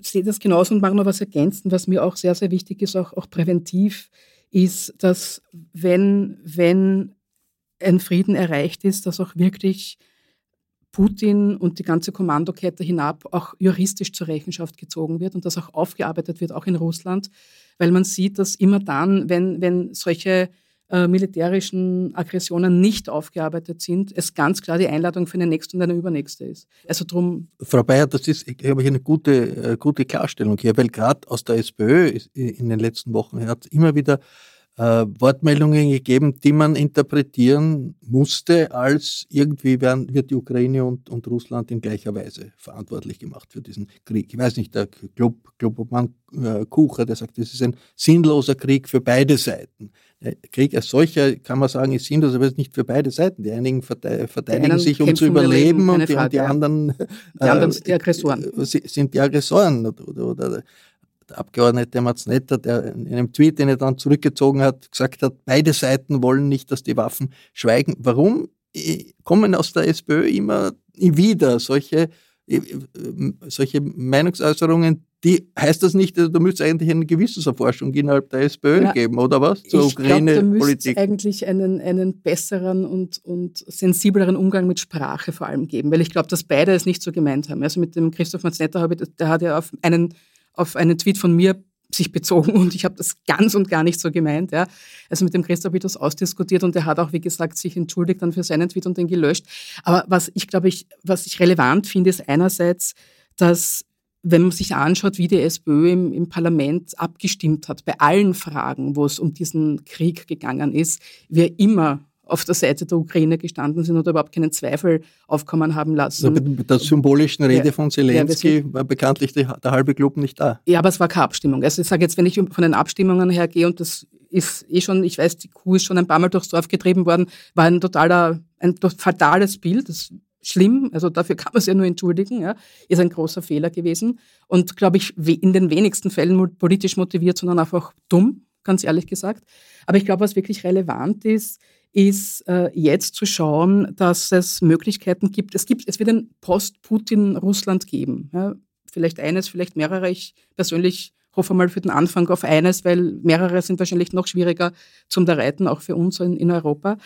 sehe das genauso und mag noch was ergänzen, was mir auch sehr, sehr wichtig ist, auch, auch präventiv, ist, dass wenn, wenn ein Frieden erreicht ist, dass auch wirklich Putin und die ganze Kommandokette hinab auch juristisch zur Rechenschaft gezogen wird und das auch aufgearbeitet wird, auch in Russland, weil man sieht, dass immer dann, wenn, wenn solche äh, militärischen Aggressionen nicht aufgearbeitet sind, es ganz klar die Einladung für eine nächste und eine übernächste ist. Also drum. Frau Bayer, das ist, ich habe hier eine gute, äh, gute Klarstellung hier, weil gerade aus der SPÖ in den letzten Wochen hat immer wieder äh, Wortmeldungen gegeben, die man interpretieren musste, als irgendwie werden, wird die Ukraine und, und Russland in gleicher Weise verantwortlich gemacht für diesen Krieg. Ich weiß nicht, der Club, Clubobmann äh, Kucher, der sagt, das ist ein sinnloser Krieg für beide Seiten. Der Krieg als solcher, kann man sagen, ist sinnlos, aber es ist nicht für beide Seiten. Die einigen verteidigen sich, um zu überleben, und die, und die, anderen, die anderen sind die Aggressoren. Äh, sind die Aggressoren. Oder, oder der Abgeordnete Matznetter, der in einem Tweet, den er dann zurückgezogen hat, gesagt hat, beide Seiten wollen nicht, dass die Waffen schweigen. Warum kommen aus der SPÖ immer wieder solche, solche Meinungsäußerungen, die heißt das nicht, da müsste es eigentlich eine Gewissenserforschung innerhalb der SPÖ ja, geben, oder was? Zur Ukraine-Politik. eigentlich einen, einen besseren und, und sensibleren Umgang mit Sprache vor allem geben, weil ich glaube, dass beide es nicht so gemeint haben. Also mit dem Christoph Matznetter habe ich, der hat ja auf einen auf einen Tweet von mir sich bezogen und ich habe das ganz und gar nicht so gemeint. Ja. Also mit dem Christoph habe ich das ausdiskutiert und er hat auch, wie gesagt, sich entschuldigt dann für seinen Tweet und den gelöscht. Aber was ich glaube, ich, was ich relevant finde, ist einerseits, dass wenn man sich anschaut, wie die SPÖ im, im, Parlament abgestimmt hat, bei allen Fragen, wo es um diesen Krieg gegangen ist, wir immer auf der Seite der Ukraine gestanden sind oder überhaupt keinen Zweifel aufkommen haben lassen. Mit der symbolischen Rede ja, von Zelensky ja, war bekanntlich die, der halbe Club nicht da. Ja, aber es war keine Abstimmung. Also ich sage jetzt, wenn ich von den Abstimmungen her gehe und das ist eh schon, ich weiß, die Kuh ist schon ein paar Mal durchs Dorf getrieben worden, war ein totaler, ein fatales Bild. Das ist schlimm, also dafür kann man es ja nur entschuldigen, ja, ist ein großer Fehler gewesen und glaube ich in den wenigsten Fällen politisch motiviert, sondern einfach dumm, ganz ehrlich gesagt. Aber ich glaube, was wirklich relevant ist, ist äh, jetzt zu schauen, dass es Möglichkeiten gibt. Es gibt, es wird ein Post-Putin-Russland geben. Ja? Vielleicht eines, vielleicht mehrere. Ich persönlich hoffe mal für den Anfang auf eines, weil mehrere sind wahrscheinlich noch schwieriger zum Reiten, auch für uns in, in Europa.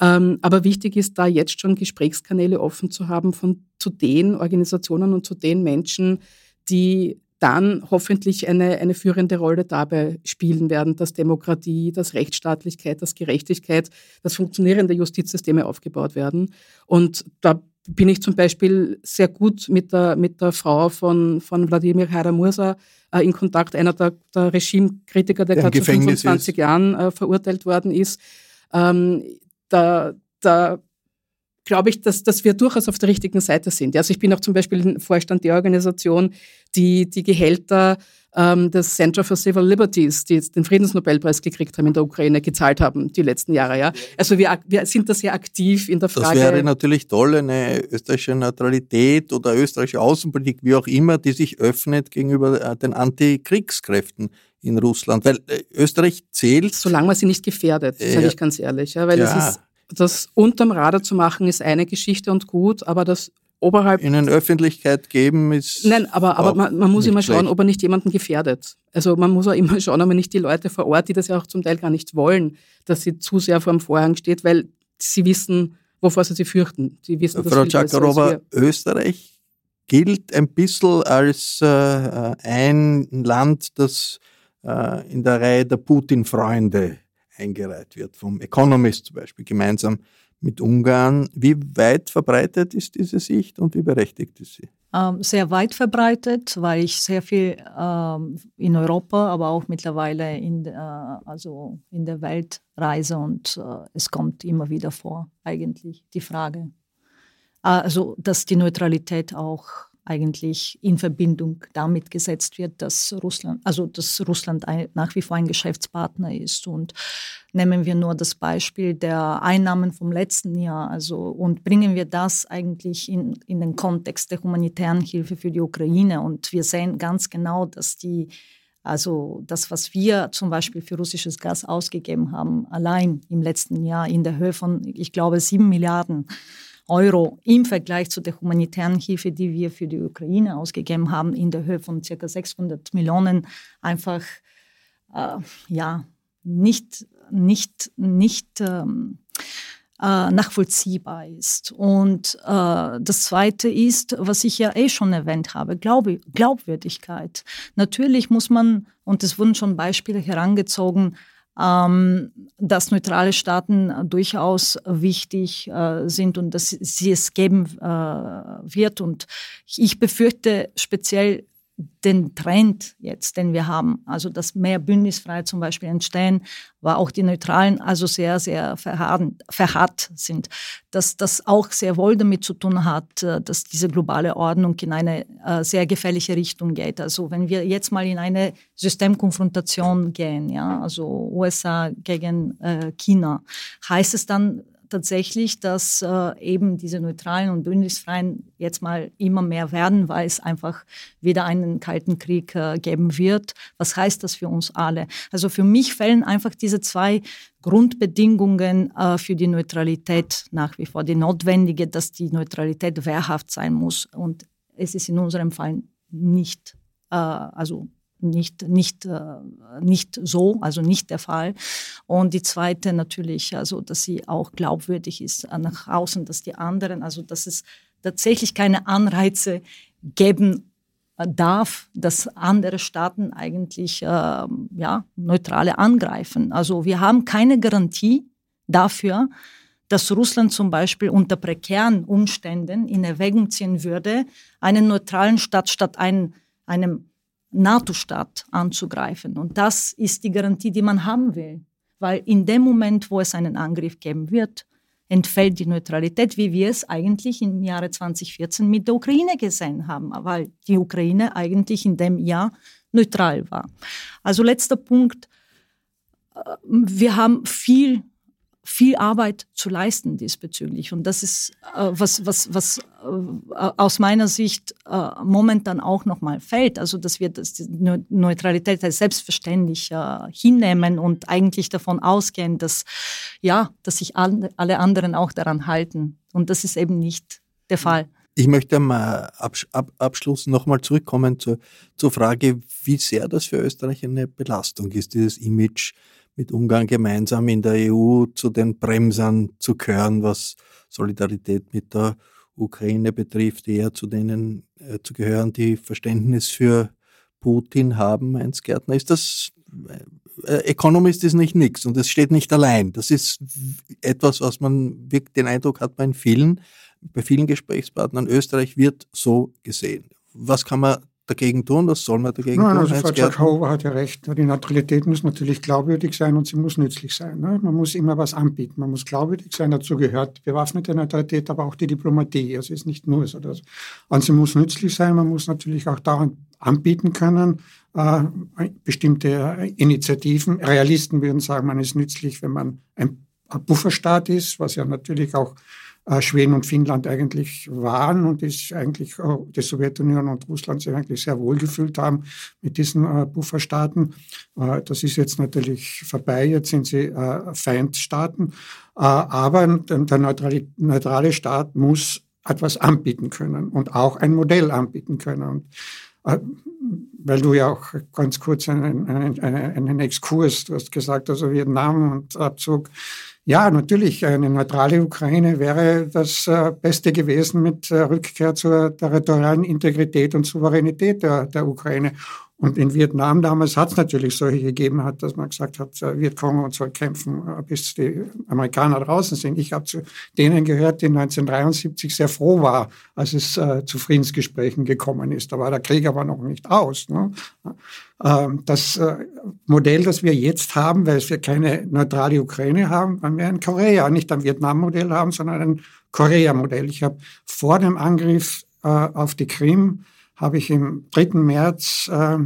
Ähm, aber wichtig ist da jetzt schon Gesprächskanäle offen zu haben von zu den Organisationen und zu den Menschen, die dann hoffentlich eine, eine führende Rolle dabei spielen werden, dass Demokratie, dass Rechtsstaatlichkeit, dass Gerechtigkeit, dass funktionierende Justizsysteme aufgebaut werden. Und da bin ich zum Beispiel sehr gut mit der, mit der Frau von, von Wladimir Haramursa äh, in Kontakt, einer der, der Regimekritiker, der, der gerade zu 25 ist. Jahren äh, verurteilt worden ist. Ähm, da, da glaube ich, dass, dass wir durchaus auf der richtigen Seite sind. Also ich bin auch zum Beispiel im Vorstand der Organisation, die die Gehälter ähm, des Center for Civil Liberties, die jetzt den Friedensnobelpreis gekriegt haben in der Ukraine, gezahlt haben die letzten Jahre. Ja? Also wir, wir sind da sehr aktiv in der Frage. Das wäre natürlich toll, eine österreichische Neutralität oder österreichische Außenpolitik, wie auch immer, die sich öffnet gegenüber äh, den Antikriegskräften in Russland. Weil äh, Österreich zählt. Solange man sie nicht gefährdet, äh, sage ich ganz ehrlich. Ja, weil ja. es ist, das unterm Radar zu machen, ist eine Geschichte und gut, aber das oberhalb. Ihnen Öffentlichkeit geben ist. Nein, aber, aber man, man muss immer schauen, schlecht. ob er nicht jemanden gefährdet. Also man muss auch immer schauen, ob man nicht die Leute vor Ort, die das ja auch zum Teil gar nicht wollen, dass sie zu sehr vor dem Vorhang steht, weil sie wissen, wovor sie sich fürchten. Sie wissen, Frau Czakarova, Österreich gilt ein bisschen als äh, ein Land, das äh, in der Reihe der Putin-Freunde eingereiht wird, vom Economist zum Beispiel, gemeinsam mit Ungarn. Wie weit verbreitet ist diese Sicht und wie berechtigt ist sie? Ähm, sehr weit verbreitet, weil ich sehr viel ähm, in Europa, aber auch mittlerweile in, äh, also in der Welt reise und äh, es kommt immer wieder vor, eigentlich die Frage. Also, dass die Neutralität auch eigentlich in Verbindung damit gesetzt wird, dass Russland, also dass Russland ein, nach wie vor ein Geschäftspartner ist. Und nehmen wir nur das Beispiel der Einnahmen vom letzten Jahr, also und bringen wir das eigentlich in, in den Kontext der humanitären Hilfe für die Ukraine. Und wir sehen ganz genau, dass die also das, was wir zum Beispiel für russisches Gas ausgegeben haben, allein im letzten Jahr in der Höhe von, ich glaube, sieben Milliarden Euro im Vergleich zu der humanitären Hilfe, die wir für die Ukraine ausgegeben haben, in der Höhe von ca. 600 Millionen, einfach äh, ja, nicht, nicht, nicht ähm, äh, nachvollziehbar ist. Und äh, das Zweite ist, was ich ja eh schon erwähnt habe, Glaub Glaubwürdigkeit. Natürlich muss man, und es wurden schon Beispiele herangezogen, ähm, dass neutrale Staaten durchaus wichtig äh, sind und dass sie es geben äh, wird. Und ich befürchte speziell den Trend jetzt, den wir haben, also dass mehr Bündnisfreiheit zum Beispiel entstehen, war auch die Neutralen also sehr, sehr verharrt sind, dass das auch sehr wohl damit zu tun hat, äh, dass diese globale Ordnung in eine äh, sehr gefährliche Richtung geht. Also wenn wir jetzt mal in eine Systemkonfrontation gehen, ja, also USA gegen äh, China, heißt es dann tatsächlich, dass äh, eben diese neutralen und bündnisfreien jetzt mal immer mehr werden, weil es einfach wieder einen kalten Krieg äh, geben wird. Was heißt das für uns alle? Also für mich fällen einfach diese zwei Grundbedingungen äh, für die Neutralität nach wie vor. Die notwendige, dass die Neutralität wehrhaft sein muss. Und es ist in unserem Fall nicht, äh, also nicht, nicht, äh, nicht so, also nicht der Fall. Und die zweite natürlich, also dass sie auch glaubwürdig ist nach außen, dass die anderen, also dass es tatsächlich keine Anreize geben darf, dass andere Staaten eigentlich äh, ja, neutrale angreifen. Also wir haben keine Garantie dafür, dass Russland zum Beispiel unter prekären Umständen in Erwägung ziehen würde, einen neutralen Staat statt einen, einem NATO-Staat anzugreifen. Und das ist die Garantie, die man haben will. Weil in dem Moment, wo es einen Angriff geben wird, entfällt die Neutralität, wie wir es eigentlich im Jahre 2014 mit der Ukraine gesehen haben, weil die Ukraine eigentlich in dem Jahr neutral war. Also letzter Punkt. Äh, wir haben viel viel Arbeit zu leisten diesbezüglich. Und das ist äh, was, was, was äh, aus meiner Sicht äh, momentan auch nochmal fällt. Also, dass wir das, die Neutralität als selbstverständlich äh, hinnehmen und eigentlich davon ausgehen, dass, ja, dass sich alle, alle anderen auch daran halten. Und das ist eben nicht der Fall. Ich möchte am Ab Abschluss nochmal zurückkommen zur, zur Frage, wie sehr das für Österreich eine Belastung ist, dieses Image mit Ungarn gemeinsam in der EU zu den Bremsern zu gehören, was Solidarität mit der Ukraine betrifft, eher zu denen äh, zu gehören, die Verständnis für Putin haben, Heinz Gärtner. Ist das, äh, Economist ist nicht nix und es steht nicht allein. Das ist etwas, was man wirklich den Eindruck hat bei vielen, bei vielen Gesprächspartnern. Österreich wird so gesehen. Was kann man dagegen tun? Was soll man dagegen Nein, tun? also Frau? Jakoba hat ja recht. Die Neutralität muss natürlich glaubwürdig sein und sie muss nützlich sein. Ne? Man muss immer was anbieten. Man muss glaubwürdig sein. Dazu gehört bewaffnete Neutralität, aber auch die Diplomatie. Also es ist nicht nur so. Das. Und sie muss nützlich sein. Man muss natürlich auch daran anbieten können, äh, bestimmte Initiativen. Realisten würden sagen, man ist nützlich, wenn man ein Pufferstaat ist, was ja natürlich auch Schweden und Finnland eigentlich waren und ist eigentlich äh, die Sowjetunion und Russland sich eigentlich sehr wohl gefühlt haben mit diesen äh, Pufferstaaten. Äh, das ist jetzt natürlich vorbei, jetzt sind sie äh, Feindstaaten. Äh, aber der neutrale, neutrale Staat muss etwas anbieten können und auch ein Modell anbieten können. Und äh, weil du ja auch ganz kurz einen, einen, einen Exkurs, du hast gesagt, also Vietnam und Abzug, ja, natürlich, eine neutrale Ukraine wäre das äh, Beste gewesen mit äh, Rückkehr zur territorialen Integrität und Souveränität der, der Ukraine. Und in Vietnam damals hat es natürlich solche gegeben, hat, dass man gesagt hat, äh, Vietcong und soll kämpfen, äh, bis die Amerikaner draußen sind. Ich habe zu denen gehört, die 1973 sehr froh war, als es äh, zu Friedensgesprächen gekommen ist. Da war der Krieg aber noch nicht aus. Ne? Ähm, das äh, Modell, das wir jetzt haben, weil wir keine neutrale Ukraine haben, weil wir ein Korea, nicht ein Vietnam-Modell haben, sondern ein Korea-Modell. Ich habe vor dem Angriff äh, auf die Krim habe ich im 3. März äh,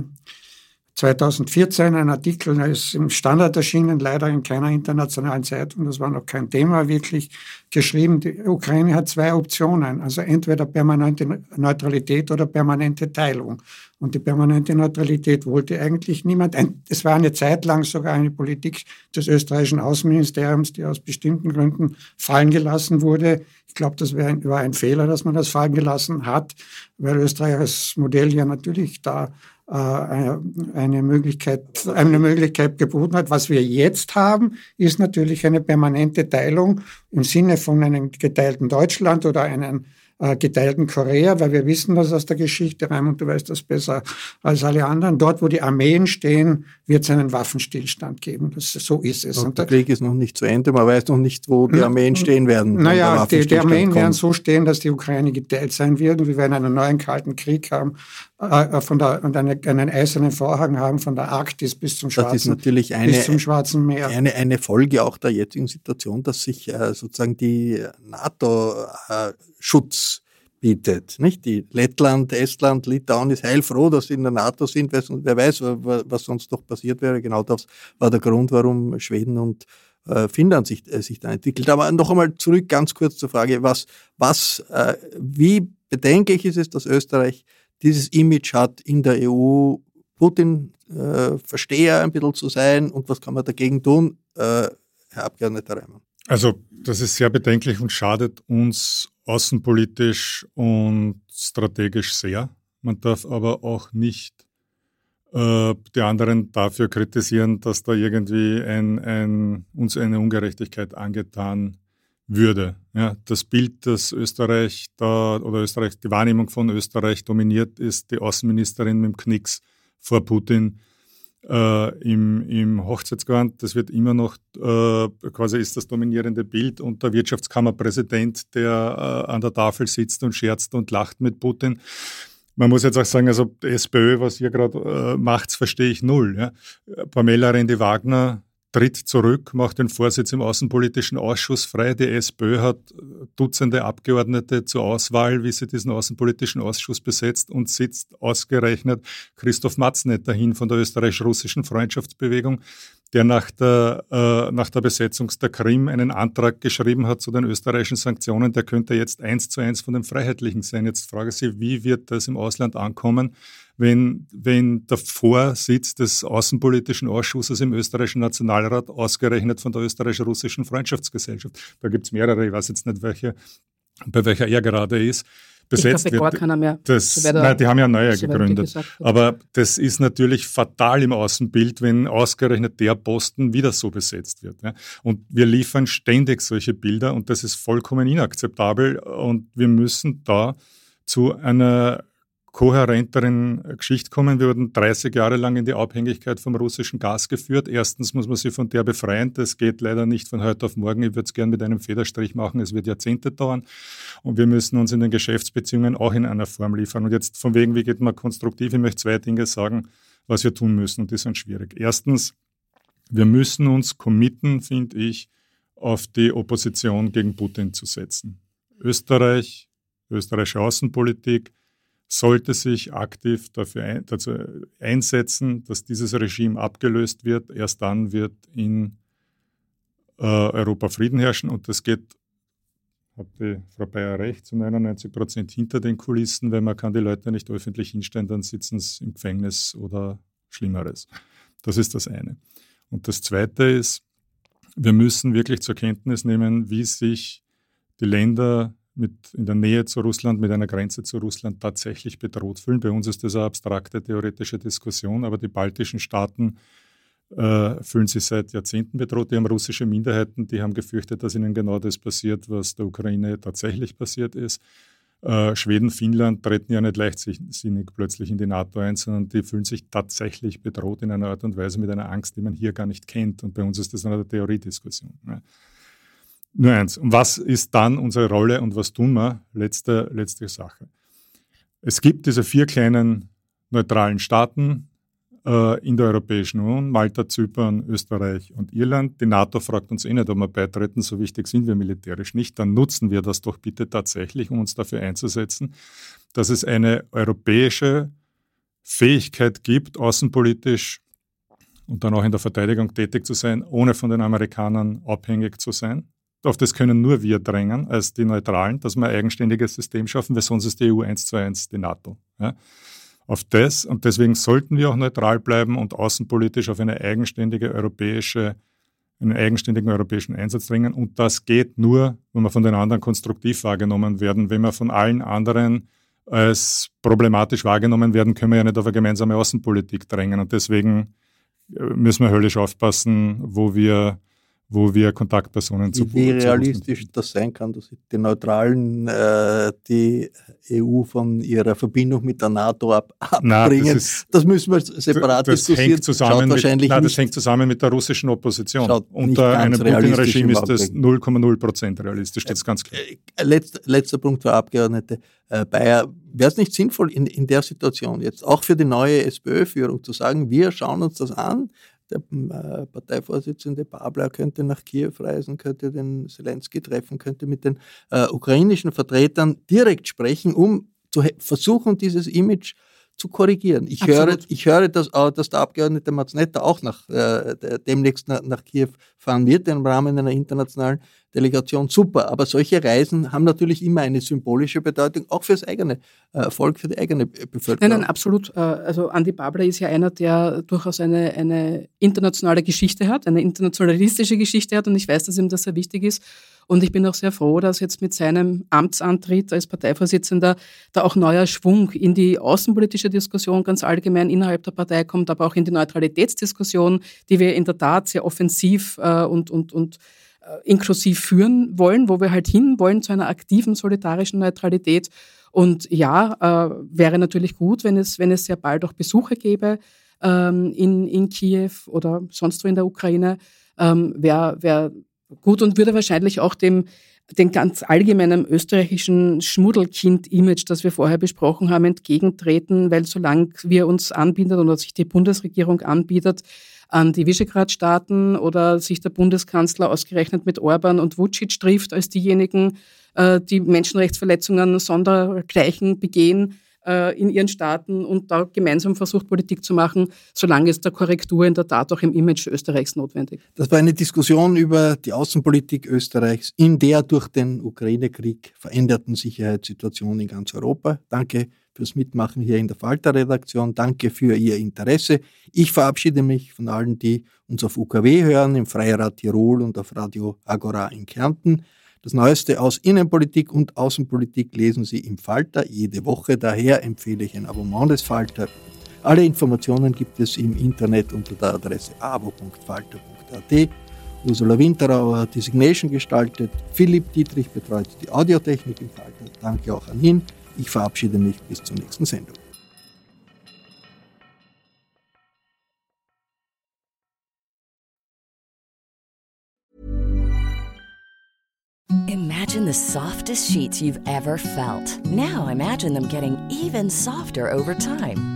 2014 einen Artikel, der ist im Standard erschienen, leider in keiner internationalen Zeitung, das war noch kein Thema, wirklich geschrieben, die Ukraine hat zwei Optionen, also entweder permanente Neutralität oder permanente Teilung. Und die permanente Neutralität wollte eigentlich niemand. Es war eine Zeit lang sogar eine Politik des österreichischen Außenministeriums, die aus bestimmten Gründen fallen gelassen wurde. Ich glaube, das war ein, ein Fehler, dass man das fallen gelassen hat, weil Österreich als Modell ja natürlich da eine Möglichkeit, eine Möglichkeit geboten hat. Was wir jetzt haben, ist natürlich eine permanente Teilung im Sinne von einem geteilten Deutschland oder einem äh, geteilten Korea, weil wir wissen das aus der Geschichte, Raimund, du weißt das besser als alle anderen. Dort, wo die Armeen stehen, wird es einen Waffenstillstand geben. Das, so ist es. Und der Krieg ist noch nicht zu Ende, man weiß noch nicht, wo die Armeen stehen werden. Naja, die, die Armeen werden so stehen, dass die Ukraine geteilt sein wird und wir werden einen neuen Kalten Krieg haben äh, von der, und eine, einen eisernen Vorhang haben von der Arktis bis zum Schwarzen, das ist natürlich eine, bis zum Schwarzen Meer. Eine, eine Folge auch der jetzigen Situation, dass sich äh, sozusagen die NATO äh, Schutz bietet. Nicht? Die Lettland, Estland, Litauen ist heilfroh, dass sie in der NATO sind, wer weiß, was sonst noch passiert wäre. Genau das war der Grund, warum Schweden und äh, Finnland sich, äh, sich da entwickelt. Aber noch einmal zurück ganz kurz zur Frage, was, was, äh, wie bedenklich ist es, dass Österreich dieses Image hat in der EU, Putin-Versteher äh, ein bisschen zu sein und was kann man dagegen tun, äh, Herr Abgeordneter Reimann? Also das ist sehr bedenklich und schadet uns außenpolitisch und strategisch sehr. Man darf aber auch nicht äh, die anderen dafür kritisieren, dass da irgendwie ein, ein, uns eine Ungerechtigkeit angetan würde. Ja, das Bild, das Österreich da oder Österreich, die Wahrnehmung von Österreich dominiert, ist die Außenministerin mit dem Knicks vor Putin äh, im, im Hochzeitsgewand. Das wird immer noch äh, quasi ist das dominierende Bild und der Wirtschaftskammerpräsident, der äh, an der Tafel sitzt und scherzt und lacht mit Putin. Man muss jetzt auch sagen, also SPÖ, was ihr gerade äh, macht, verstehe ich null. Ja. Pamela Rendi-Wagner tritt zurück, macht den Vorsitz im Außenpolitischen Ausschuss frei. Die SPÖ hat Dutzende Abgeordnete zur Auswahl, wie sie diesen Außenpolitischen Ausschuss besetzt und sitzt ausgerechnet Christoph Matznet dahin von der österreichisch-russischen Freundschaftsbewegung, der nach der, äh, nach der Besetzung der Krim einen Antrag geschrieben hat zu den österreichischen Sanktionen. Der könnte jetzt eins zu eins von den Freiheitlichen sein. Jetzt frage ich Sie, wie wird das im Ausland ankommen? wenn, wenn der Vorsitz des Außenpolitischen Ausschusses im österreichischen Nationalrat ausgerechnet von der österreichisch-russischen Freundschaftsgesellschaft, da gibt es mehrere, ich weiß jetzt nicht, welche, bei welcher er gerade ist, besetzt ich glaub, wird. Gar mehr. Das, so nein, die haben ja neue gegründet. Aber das ist natürlich fatal im Außenbild, wenn ausgerechnet der Posten wieder so besetzt wird. Ja. Und wir liefern ständig solche Bilder und das ist vollkommen inakzeptabel und wir müssen da zu einer kohärenteren Geschichte kommen. Wir wurden 30 Jahre lang in die Abhängigkeit vom russischen Gas geführt. Erstens muss man sich von der befreien. Das geht leider nicht von heute auf morgen. Ich würde es gerne mit einem Federstrich machen. Es wird Jahrzehnte dauern. Und wir müssen uns in den Geschäftsbeziehungen auch in einer Form liefern. Und jetzt von wegen, wie geht man konstruktiv? Ich möchte zwei Dinge sagen, was wir tun müssen. Und die sind schwierig. Erstens, wir müssen uns committen, finde ich, auf die Opposition gegen Putin zu setzen. Österreich, österreichische Außenpolitik sollte sich aktiv dafür ein, dazu einsetzen, dass dieses Regime abgelöst wird. Erst dann wird in äh, Europa Frieden herrschen und das geht, hat die Frau Bayer recht, zu 99 Prozent hinter den Kulissen. Wenn man kann die Leute nicht öffentlich hinstellen, dann sitzen sie im Gefängnis oder Schlimmeres. Das ist das eine. Und das Zweite ist, wir müssen wirklich zur Kenntnis nehmen, wie sich die Länder mit in der Nähe zu Russland, mit einer Grenze zu Russland tatsächlich bedroht fühlen. Bei uns ist das eine abstrakte theoretische Diskussion, aber die baltischen Staaten äh, fühlen sich seit Jahrzehnten bedroht. Die haben russische Minderheiten, die haben gefürchtet, dass ihnen genau das passiert, was der Ukraine tatsächlich passiert ist. Äh, Schweden, Finnland treten ja nicht leichtsinnig plötzlich in die NATO ein, sondern die fühlen sich tatsächlich bedroht in einer Art und Weise mit einer Angst, die man hier gar nicht kennt. Und bei uns ist das eine Theoriediskussion. Ne? Nur eins. Und was ist dann unsere Rolle und was tun wir? Letzte, letzte Sache. Es gibt diese vier kleinen neutralen Staaten, äh, in der Europäischen Union, Malta, Zypern, Österreich und Irland. Die NATO fragt uns eh nicht, ob wir beitreten, so wichtig sind wir militärisch nicht. Dann nutzen wir das doch bitte tatsächlich, um uns dafür einzusetzen, dass es eine europäische Fähigkeit gibt, außenpolitisch und dann auch in der Verteidigung tätig zu sein, ohne von den Amerikanern abhängig zu sein. Auf das können nur wir drängen, als die Neutralen, dass wir ein eigenständiges System schaffen, weil sonst ist die EU eins zu eins die NATO. Ja auf das und deswegen sollten wir auch neutral bleiben und außenpolitisch auf eine eigenständige europäische, einen eigenständigen europäischen Einsatz dringen. Und das geht nur, wenn wir von den anderen konstruktiv wahrgenommen werden. Wenn wir von allen anderen als problematisch wahrgenommen werden, können wir ja nicht auf eine gemeinsame Außenpolitik drängen. Und deswegen äh, müssen wir höllisch aufpassen, wo wir wo wir Kontaktpersonen zu Wie realistisch das sein kann, dass die Neutralen äh, die EU von ihrer Verbindung mit der NATO ab, abbringen. Nein, das, ist, das, müssen wir separat das diskutieren. Hängt zusammen mit, nein, das hängt zusammen mit der russischen Opposition. Unter einem Putin-Regime ist das 0,0 Prozent realistisch, das ist ganz klar. Äh, letzter, letzter Punkt, Frau Abgeordnete äh, Bayer. Wäre es nicht sinnvoll in, in der Situation jetzt, auch für die neue SPÖ-Führung, zu sagen, wir schauen uns das an, der äh, Parteivorsitzende Babler könnte nach Kiew reisen, könnte den Zelensky treffen, könnte mit den äh, ukrainischen Vertretern direkt sprechen, um zu versuchen, dieses Image zu korrigieren. Ich höre, ich höre, dass, äh, dass der Abgeordnete Matznetter auch nach, äh, demnächst nach, nach Kiew fahren wird im Rahmen einer internationalen Delegation. Super, aber solche Reisen haben natürlich immer eine symbolische Bedeutung, auch für das eigene äh, Volk, für die eigene Bevölkerung. Nein, nein, absolut. Äh, also Andi Babler ist ja einer, der durchaus eine, eine internationale Geschichte hat, eine internationalistische Geschichte hat und ich weiß, dass ihm das sehr wichtig ist. Und ich bin auch sehr froh, dass jetzt mit seinem Amtsantritt als Parteivorsitzender da auch neuer Schwung in die außenpolitische Diskussion ganz allgemein innerhalb der Partei kommt, aber auch in die Neutralitätsdiskussion, die wir in der Tat sehr offensiv äh, und, und, und inklusiv führen wollen, wo wir halt hin wollen zu einer aktiven solidarischen Neutralität. Und ja, äh, wäre natürlich gut, wenn es, wenn es sehr bald auch Besuche gäbe ähm, in, in Kiew oder sonst wo in der Ukraine. Ähm, Wäre wär gut und würde wahrscheinlich auch dem den ganz allgemeinen österreichischen Schmuddelkind-Image, das wir vorher besprochen haben, entgegentreten, weil solange wir uns anbieten oder sich die Bundesregierung anbietet an die Visegrad-Staaten oder sich der Bundeskanzler ausgerechnet mit Orban und Vucic trifft als diejenigen, äh, die Menschenrechtsverletzungen sondergleichen begehen, äh, in ihren Staaten und da gemeinsam versucht, Politik zu machen, solange ist der Korrektur in der Tat auch im Image Österreichs notwendig. Das war eine Diskussion über die Außenpolitik Österreichs in der durch den Ukraine-Krieg veränderten Sicherheitssituation in ganz Europa. Danke fürs Mitmachen hier in der Falter-Redaktion. Danke für Ihr Interesse. Ich verabschiede mich von allen, die uns auf UKW hören, im Freirad Tirol und auf Radio Agora in Kärnten. Das Neueste aus Innenpolitik und Außenpolitik lesen Sie im Falter jede Woche. Daher empfehle ich ein Abonnement des Falter. Alle Informationen gibt es im Internet unter der Adresse abo.falter.at. Ursula Winterauer hat Designation gestaltet. Philipp Dietrich betreut die Audiotechnik im Falter. Danke auch an ihn. Ich verabschiede mich bis zur nächsten Sendung. Imagine the softest sheets you've ever felt. Now imagine them getting even softer over time.